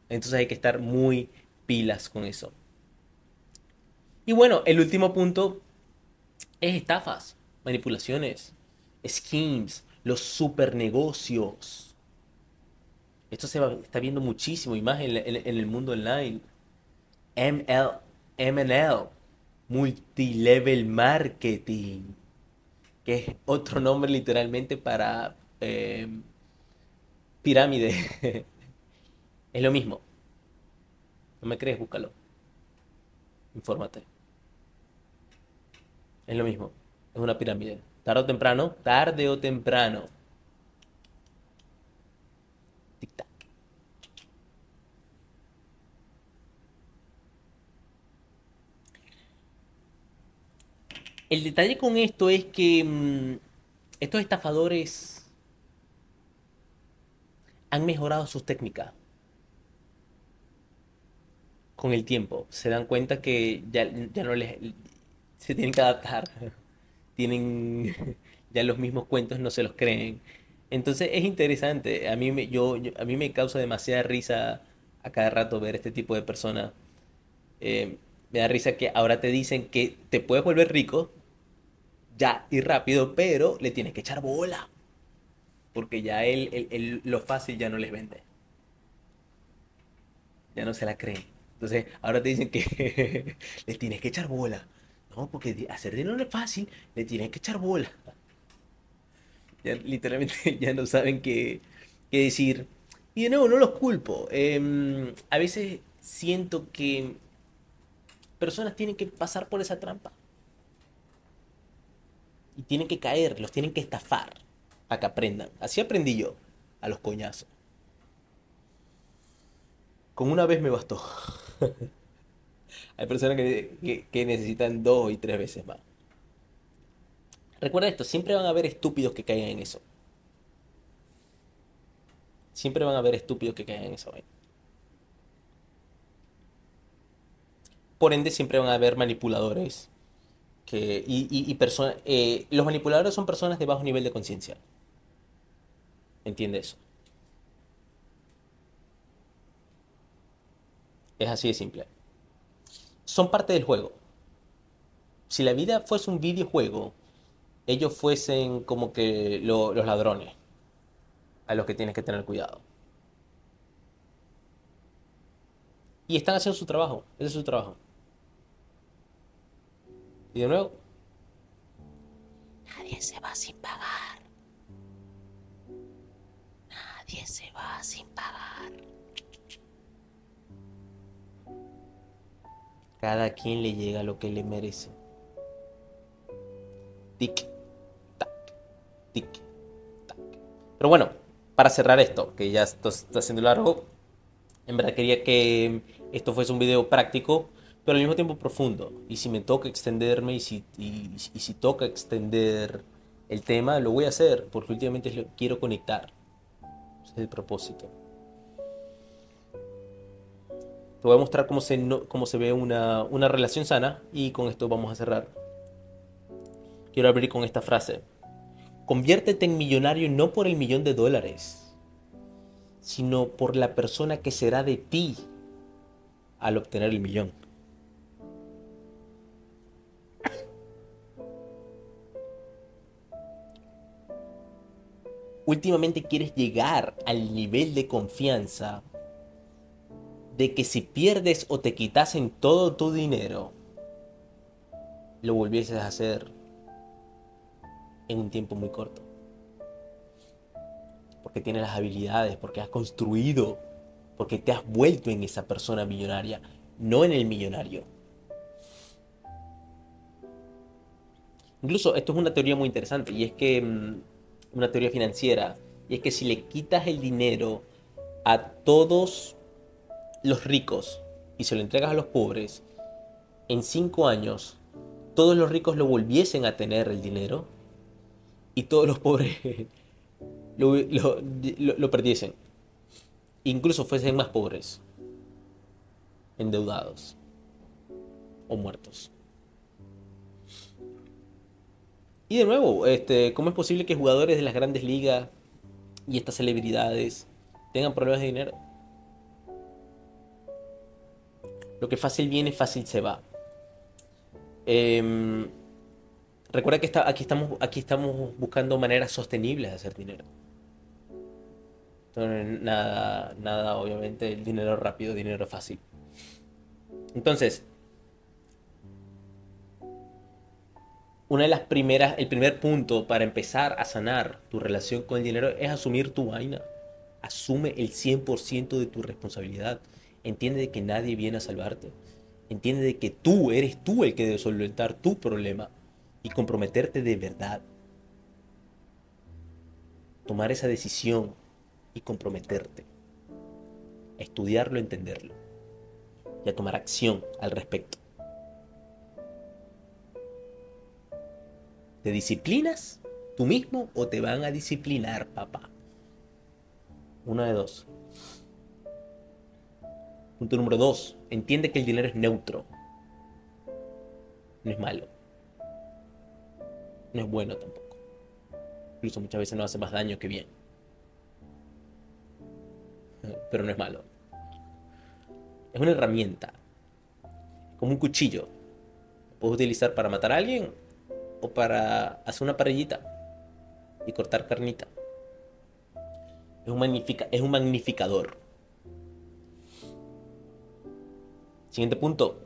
Entonces hay que estar muy pilas con eso. Y bueno, el último punto es estafas, manipulaciones, schemes, los super negocios. Esto se está viendo muchísimo y más en, en el mundo online. ML, ML multilevel marketing, que es otro nombre literalmente para eh, pirámide. es lo mismo. ¿No me crees? Búscalo. Infórmate. Es lo mismo. Es una pirámide. Tarde o temprano, tarde o temprano. Tic-tac. El detalle con esto es que mm, estos estafadores han mejorado sus técnicas con el tiempo. Se dan cuenta que ya, ya no les... se tienen que adaptar. Tienen ya los mismos cuentos, no se los creen. Entonces es interesante. A mí me, yo, a mí me causa demasiada risa a cada rato ver este tipo de personas. Eh, me da risa que ahora te dicen que te puedes volver rico ya y rápido, pero le tienes que echar bola. Porque ya él, lo fácil ya no les vende. Ya no se la creen. Entonces, ahora te dicen que le tienes que echar bola. No, porque hacer dinero no es fácil, le tienes que echar bola. Ya, literalmente ya no saben qué, decir. Y de nuevo, no los culpo. Em, a veces siento que personas tienen que pasar por esa trampa. Y tienen que caer, los tienen que estafar para que aprendan. Así aprendí yo, a los coñazos. Con una vez me bastó. Hay personas que, necesitan dos y tres veces más. Recuerda esto, siempre van a haber estúpidos que caigan en eso. Siempre van a haber estúpidos que caigan en eso. Por ende, siempre van a haber manipuladores. Que, y. Eh, los manipuladores son personas de bajo nivel de conciencia. ¿Entiende eso? Es así de simple. Son parte del juego. Si la vida fuese un videojuego, ellos fuesen como que los ladrones a los que tienes que tener cuidado. Y están haciendo su trabajo. Ese es su trabajo. Y de nuevo, nadie se va sin pagar. Se va sin pagar. Cada quien le llega lo que le merece. Tic, tac, tic, tac. Pero bueno, para cerrar esto, que ya esto está siendo largo, en verdad quería que esto fuese un video práctico pero al mismo tiempo profundo. Y si me toca extenderme y, si toca extender el tema, lo voy a hacer, porque últimamente quiero conectar. El propósito. Te voy a mostrar cómo se, cómo se ve una, una relación sana y con esto vamos a cerrar. Quiero abrir con esta frase. Conviértete en millonario no por el millón de dólares, sino por la persona que será de ti al obtener el millón. Últimamente quieres llegar al nivel de confianza de que si pierdes o te quitasen todo tu dinero, lo volvieses a hacer en un tiempo muy corto. Porque tienes las habilidades, porque has construido, porque te has vuelto en esa persona millonaria, no en el millonario. Incluso esto es una teoría muy interesante y es que mm, una teoría financiera, y es que si le quitas el dinero a todos los ricos y se lo entregas a los pobres, en cinco años todos los ricos lo volviesen a tener el dinero y todos los pobres lo, lo perdiesen. Incluso fuesen más pobres, endeudados o muertos. Y de nuevo, este, ¿cómo es posible que jugadores de las grandes ligas y estas celebridades tengan problemas de dinero? Lo que fácil viene, fácil se va. Em, recuerda que aquí, estamos, buscando maneras sostenibles de hacer dinero. nada, nada, obviamente, el dinero rápido, dinero fácil. Entonces, una de las primeras, el primer punto para empezar a sanar tu relación con el dinero es asumir tu vaina. Asume el 100% de tu responsabilidad. Entiende de que nadie viene a salvarte. Entiende de que tú eres tú el que debe solventar tu problema y comprometerte de verdad. Tomar esa decisión y comprometerte. estudiarlo, entenderlo y a tomar acción al respecto. ¿Te disciplinas tú mismo o te van a disciplinar, papá? Una de dos. Punto número dos. Entiende que el dinero es neutro. No es malo. No es bueno tampoco. Incluso muchas veces nos hace más daño que bien. Pero no es malo. Es una herramienta. Como un cuchillo. Lo puedes utilizar para matar a alguien o para hacer una parrillita y cortar carnita. Es un, magnifica es un magnificador. Siguiente punto.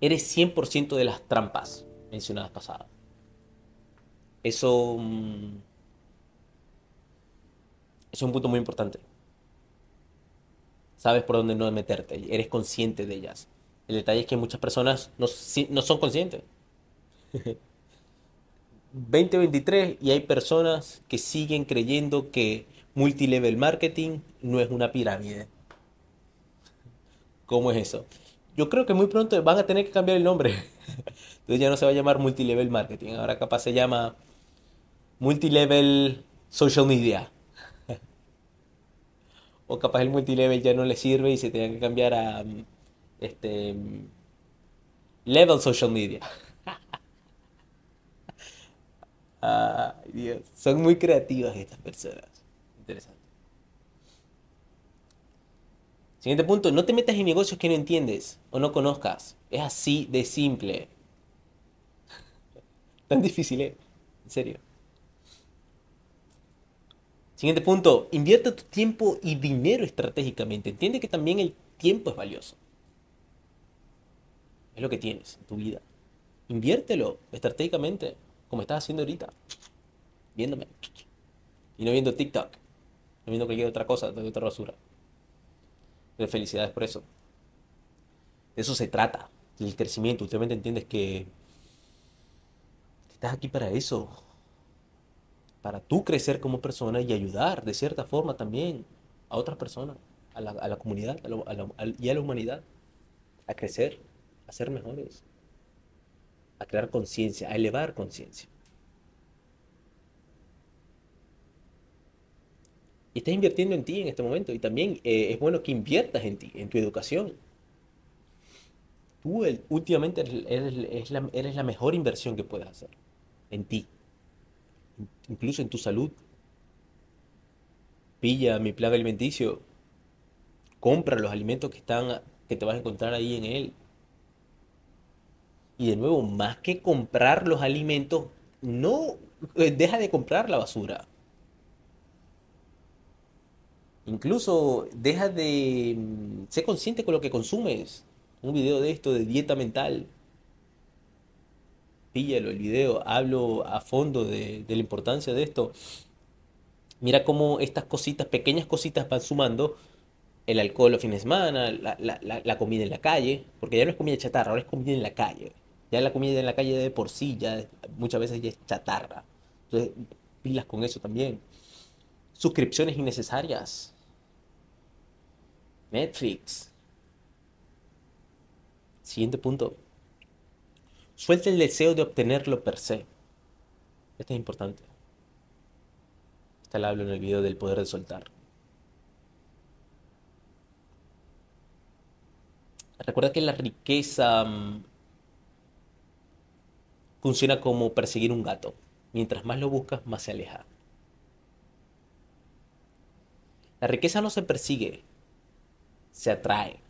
Eres 100% de las trampas mencionadas pasadas. Eso, mm, eso es un punto muy importante. Sabes por dónde no meterte, eres consciente de ellas. El detalle es que muchas personas no, no son conscientes. 2023 y hay personas que siguen creyendo que multilevel marketing no es una pirámide. ¿Cómo es eso? Yo creo que muy pronto van a tener que cambiar el nombre. Entonces ya no se va a llamar multilevel marketing, ahora capaz se llama multilevel social media. o capaz el multilevel ya no le sirve y se tenga que cambiar a este level social media. Ay, Dios. Son muy creativas estas personas. Interesante. Siguiente punto, no te metas en negocios que no entiendes o no conozcas. Es así de simple. Tan difícil, ¿eh? En serio. Siguiente punto, invierte tu tiempo y dinero estratégicamente. Entiende que también el tiempo es valioso. Es lo que tienes en tu vida. Inviértelo estratégicamente como estás haciendo ahorita, viéndome. Y no viendo TikTok, no viendo cualquier otra cosa, de otra basura. De felicidades por eso. De eso se trata, del crecimiento. Usted entiendes que, que estás aquí para eso. Para tú crecer como persona y ayudar de cierta forma también a otras personas, a la comunidad y a la humanidad a crecer, a ser mejores a crear conciencia, a elevar conciencia. Y estás invirtiendo en ti en este momento y también eh, es bueno que inviertas en ti, en tu educación. Tú últimamente eres, la, eres la mejor inversión que puedes hacer en ti, incluso en tu salud. Pilla mi plan alimenticio, compra los alimentos que están que te vas a encontrar ahí en él. Y de nuevo, más que comprar los alimentos, no eh, deja de comprar la basura. Incluso deja de mm, ser consciente con lo que consumes. Un video de esto de dieta mental. Píllalo el video, hablo a fondo de, la importancia de esto. Mira cómo estas cositas, pequeñas cositas van sumando el alcohol los fines de semana, la, la, comida en la calle, porque ya no es comida chatarra, ahora es comida en la calle. Ya la comida en la calle de por sí, ya muchas veces ya es chatarra. Entonces, pilas con eso también. Suscripciones innecesarias. Netflix. Siguiente punto. Suelta el deseo de obtenerlo per se. Esto es importante. Está lo hablo en el video del poder de soltar. Recuerda que la riqueza mm, funciona como perseguir un gato. Mientras más lo buscas, más se aleja. La riqueza no se persigue, se atrae.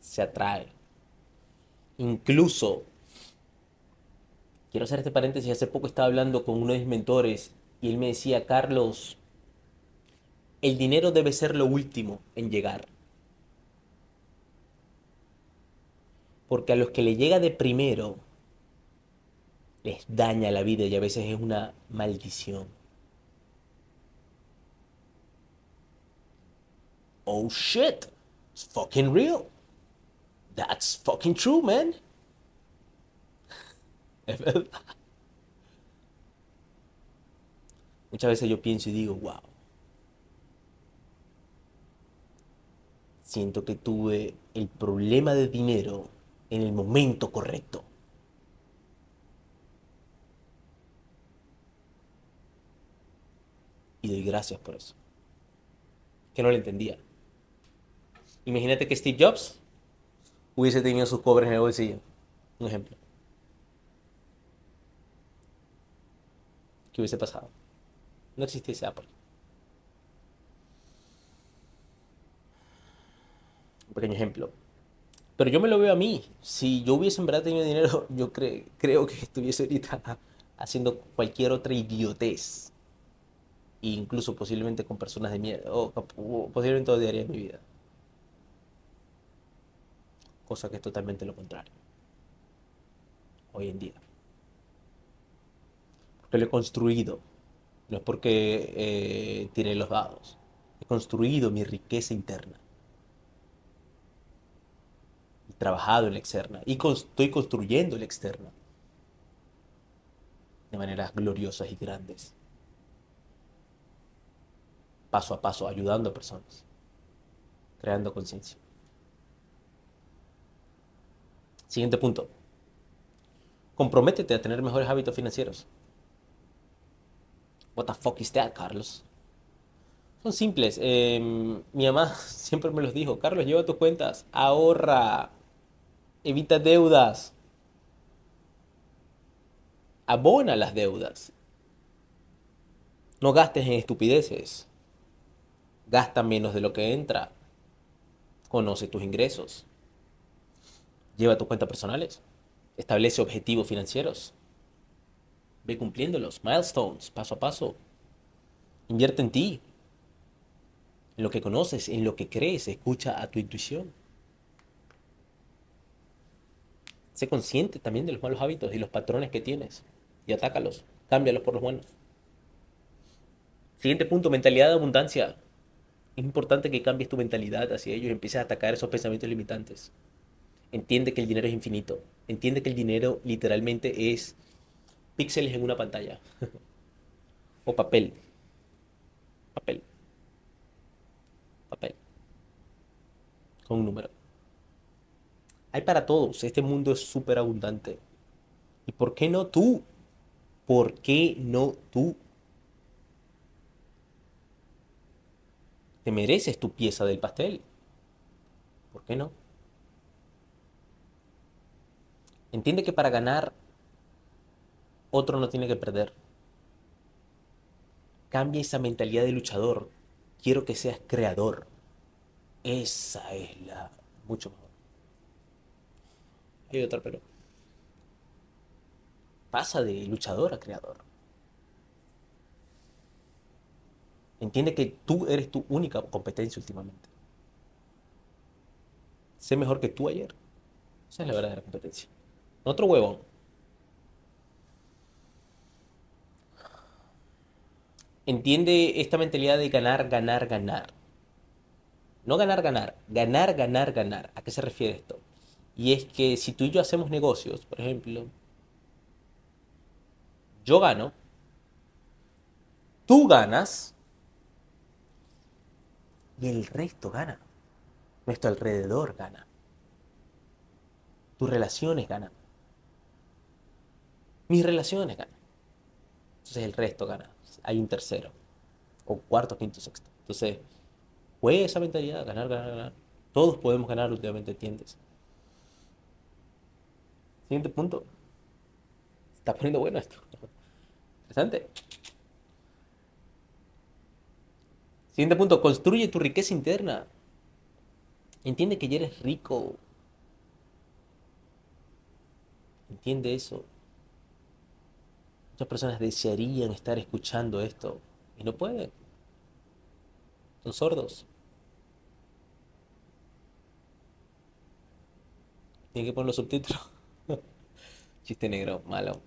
Se atrae. Incluso, quiero hacer este paréntesis, hace poco estaba hablando con uno de mis mentores y él me decía, Carlos, el dinero debe ser lo último en llegar. Porque a los que le llega de primero les daña la vida y a veces es una maldición. Oh shit, it's fucking real. That's fucking true, man. Es verdad. Muchas veces yo pienso y digo, wow. Siento que tuve el problema de dinero en el momento correcto. Y doy gracias por eso. que no le entendía. Imagínate que Steve Jobs hubiese tenido sus cobres en el bolsillo. Un ejemplo. ¿Qué hubiese pasado? No existiese Apple. Un pequeño ejemplo. Pero yo me lo veo a mí. Si yo hubiese en verdad tenido dinero, yo creo que estuviese ahorita haciendo cualquier otra idiotez. Incluso posiblemente con personas de mierda. O, posiblemente odiaría mi vida. Cosa que es totalmente lo contrario. Hoy en día. Porque lo he construido. No es porque eh, los dados. He construido mi riqueza interna trabajado en la externa y estoy construyendo la externa de maneras gloriosas y grandes. Paso a paso, ayudando a personas, creando conciencia. Siguiente punto. Comprométete a tener mejores hábitos financieros. What the fuck is that, Carlos? Son simples. Em, mi mamá siempre me los dijo. Carlos, lleva tus cuentas. Ahorra. Evita deudas. Abona las deudas. No gastes en estupideces. Gasta menos de lo que entra. Conoce tus ingresos. Lleva tus cuentas personales. Establece objetivos financieros. Ve cumpliéndolos. Milestones, paso a paso. Invierte en ti. En lo que conoces, en lo que crees. Escucha a tu intuición. Sé consciente también de los malos hábitos y los patrones que tienes y atácalos, cámbialos por los buenos. Siguiente punto, mentalidad de abundancia. Es importante que cambies tu mentalidad hacia ellos y empieces a atacar esos pensamientos limitantes. Entiende que el dinero es infinito. Entiende que el dinero literalmente es píxeles en una pantalla. o papel. Papel. Papel. Con un número. Hay para todos. Este mundo es súper abundante. ¿Y por qué no tú? ¿Por qué no tú? Te mereces tu pieza del pastel. ¿Por qué no? Entiende que para ganar, otro no tiene que perder. Cambia esa mentalidad de luchador. Quiero que seas creador. Esa es la mucho mejor y otra, pero pasa de luchador a creador. Entiende que tú eres tu única competencia últimamente. Sé mejor que tú ayer. Esa es la verdadera competencia. Otro huevón. Entiende esta mentalidad de ganar, ganar, ganar. No ganar, ganar. Ganar, ganar, ganar. ¿A qué se refiere esto? Y es que si tú y yo hacemos negocios, por ejemplo, yo gano, tú ganas el resto gana. Nuestro alrededor gana. Tus relaciones ganan. Mis relaciones ganan. Entonces el resto gana. Hay un tercero. O cuarto, quinto, sexto. Entonces, juega esa mentalidad, ganar, ganar, ganar. Todos podemos ganar últimamente, ¿entiendes? Siguiente punto. está poniendo bueno esto. Interesante. Siguiente punto. Construye tu riqueza interna. Entiende que ya eres rico. Entiende eso. Muchas personas desearían estar escuchando esto y no pueden. Son sordos. Tienen que poner los subtítulos. Chiste negro, malo.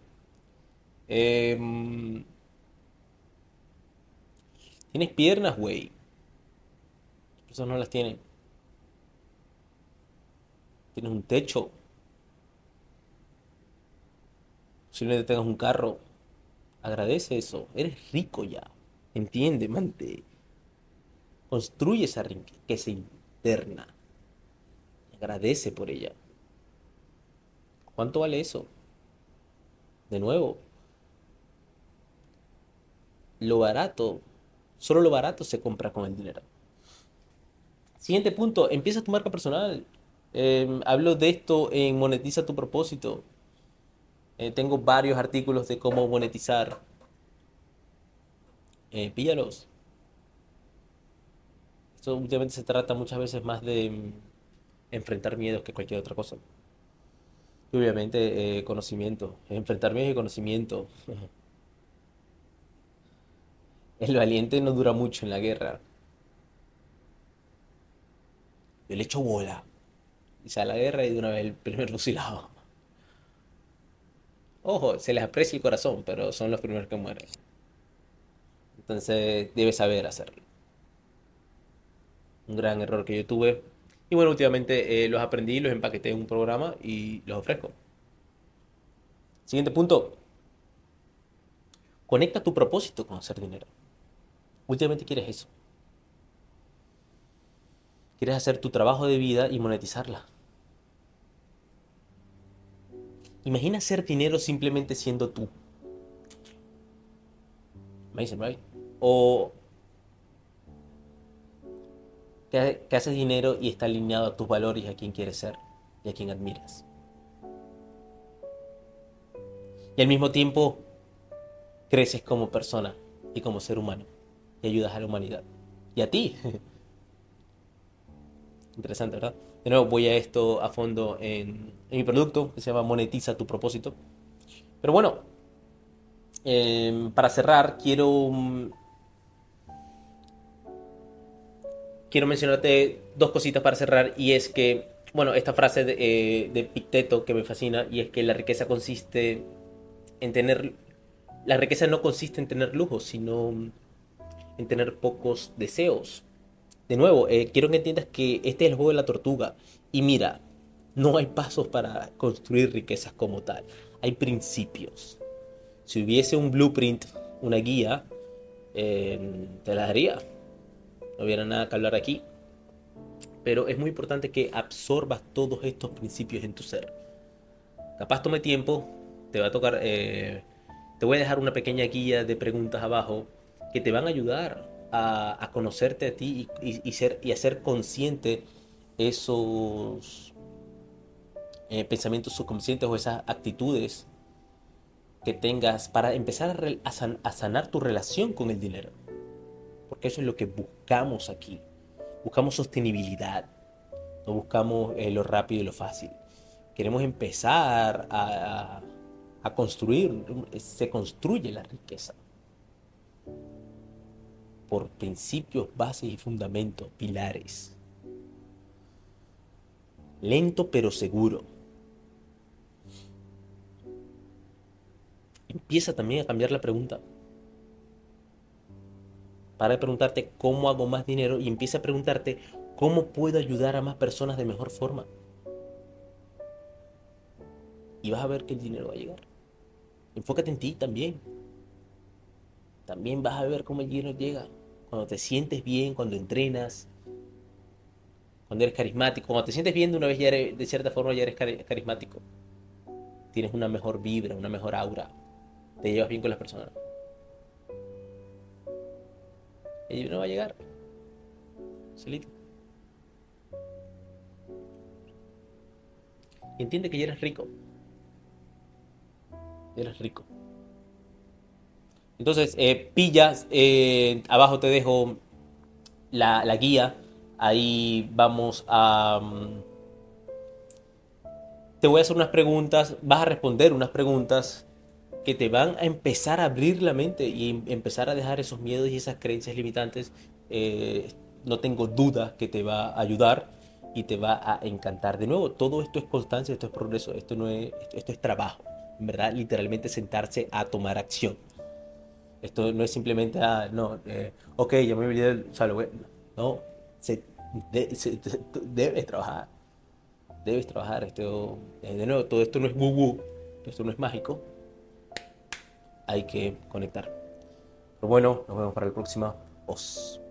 Em, tienes piernas, güey. Personas no las tienen. Tienes un techo. Posiblemente tengas un carro. Agradece eso. Eres rico ya. Entiende, mante. Construye esa riqueza interna. Agradece por ella. ¿Cuánto vale eso? De nuevo, lo barato, solo lo barato se compra con el dinero. Siguiente punto, empieza tu marca personal. Em, hablo de esto en Monetiza tu propósito. Eh, tengo varios artículos de cómo monetizar. Eh, píllalos. Esto últimamente se trata muchas veces más de mm, enfrentar miedos que cualquier otra cosa. Y obviamente eh, conocimiento. Enfrentar miedos y conocimiento. El valiente no dura mucho en la guerra. Yo le echo bola. Y sale a la guerra y de una vez el primer fusilado. Ojo, se les aprecia el corazón, pero son los primeros que mueren. Entonces debe saber hacerlo. Un gran error que yo tuve. Y bueno, últimamente eh, los aprendí, los empaqueté en un programa y los ofrezco. Siguiente punto. Conecta tu propósito con hacer dinero. Últimamente quieres eso. Quieres hacer tu trabajo de vida y monetizarla. Imagina hacer dinero simplemente siendo tú. Amazing, right? O que, haces dinero y está alineado a tus valores a quien quieres ser y a quien admiras. Y al mismo tiempo creces como persona y como ser humano y ayudas a la humanidad y a ti. Interesante, ¿verdad? De nuevo, voy a esto a fondo en, mi producto que se llama Monetiza tu propósito. Pero bueno, em, para cerrar, quiero, mm, quiero mencionarte dos cositas para cerrar y es que, bueno, esta frase de, eh, de Picteto que me fascina y es que la riqueza consiste en tener, la riqueza no consiste en tener lujos, sino en tener pocos deseos de nuevo, eh, quiero que entiendas que este es el juego de la tortuga. Y mira, no hay pasos para construir riquezas como tal. Hay principios. Si hubiese un blueprint, una guía, em, te la daría. No hubiera nada que hablar aquí. Pero es muy importante que absorbas todos estos principios en tu ser. Capaz tome tiempo, te va a tocar... Eh, te voy a dejar una pequeña guía de preguntas abajo que te van a ayudar a, conocerte a ti y, ser, y hacer consciente esos eh, pensamientos subconscientes o esas actitudes que tengas para empezar a, sanar tu relación con el dinero. Porque eso es lo que buscamos aquí. Buscamos sostenibilidad. No buscamos eh, lo rápido y lo fácil. Queremos empezar a, a construir. Se construye la riqueza por principios, bases y fundamentos, pilares. Lento pero seguro. Empieza también a cambiar la pregunta. Para de preguntarte cómo hago más dinero y empieza a preguntarte cómo puedo ayudar a más personas de mejor forma. Y vas a ver que el dinero va a llegar. Enfócate en ti también. También vas a ver cómo el dinero llega cuando te sientes bien, cuando entrenas, cuando eres carismático, cuando te sientes bien de una vez ya eres, de cierta forma ya eres carismático. Tienes una mejor vibra, una mejor aura. Te llevas bien con las personas. Y no va a llegar. Solito. Entiende que ya eres rico. Ya eres rico. Entonces, eh, pillas, eh, abajo te dejo la, guía, ahí vamos a... Mm, te voy a hacer unas preguntas, vas a responder unas preguntas que te van a empezar a abrir la mente y em, empezar a dejar esos miedos y esas creencias limitantes. Eh, no tengo duda que te va a ayudar y te va a encantar. De nuevo, todo esto es constancia, esto es progreso, esto, no es, esto es trabajo. En verdad, literalmente sentarse a tomar acción. Esto no es simplemente, ah, no, eh, ok, ya me olvidé, o sea, no, se, debes trabajar, debes trabajar. Esto, eh, de nuevo, todo esto no es woo esto no es mágico, hay que conectar. Pero bueno, nos vemos para la próxima. Os.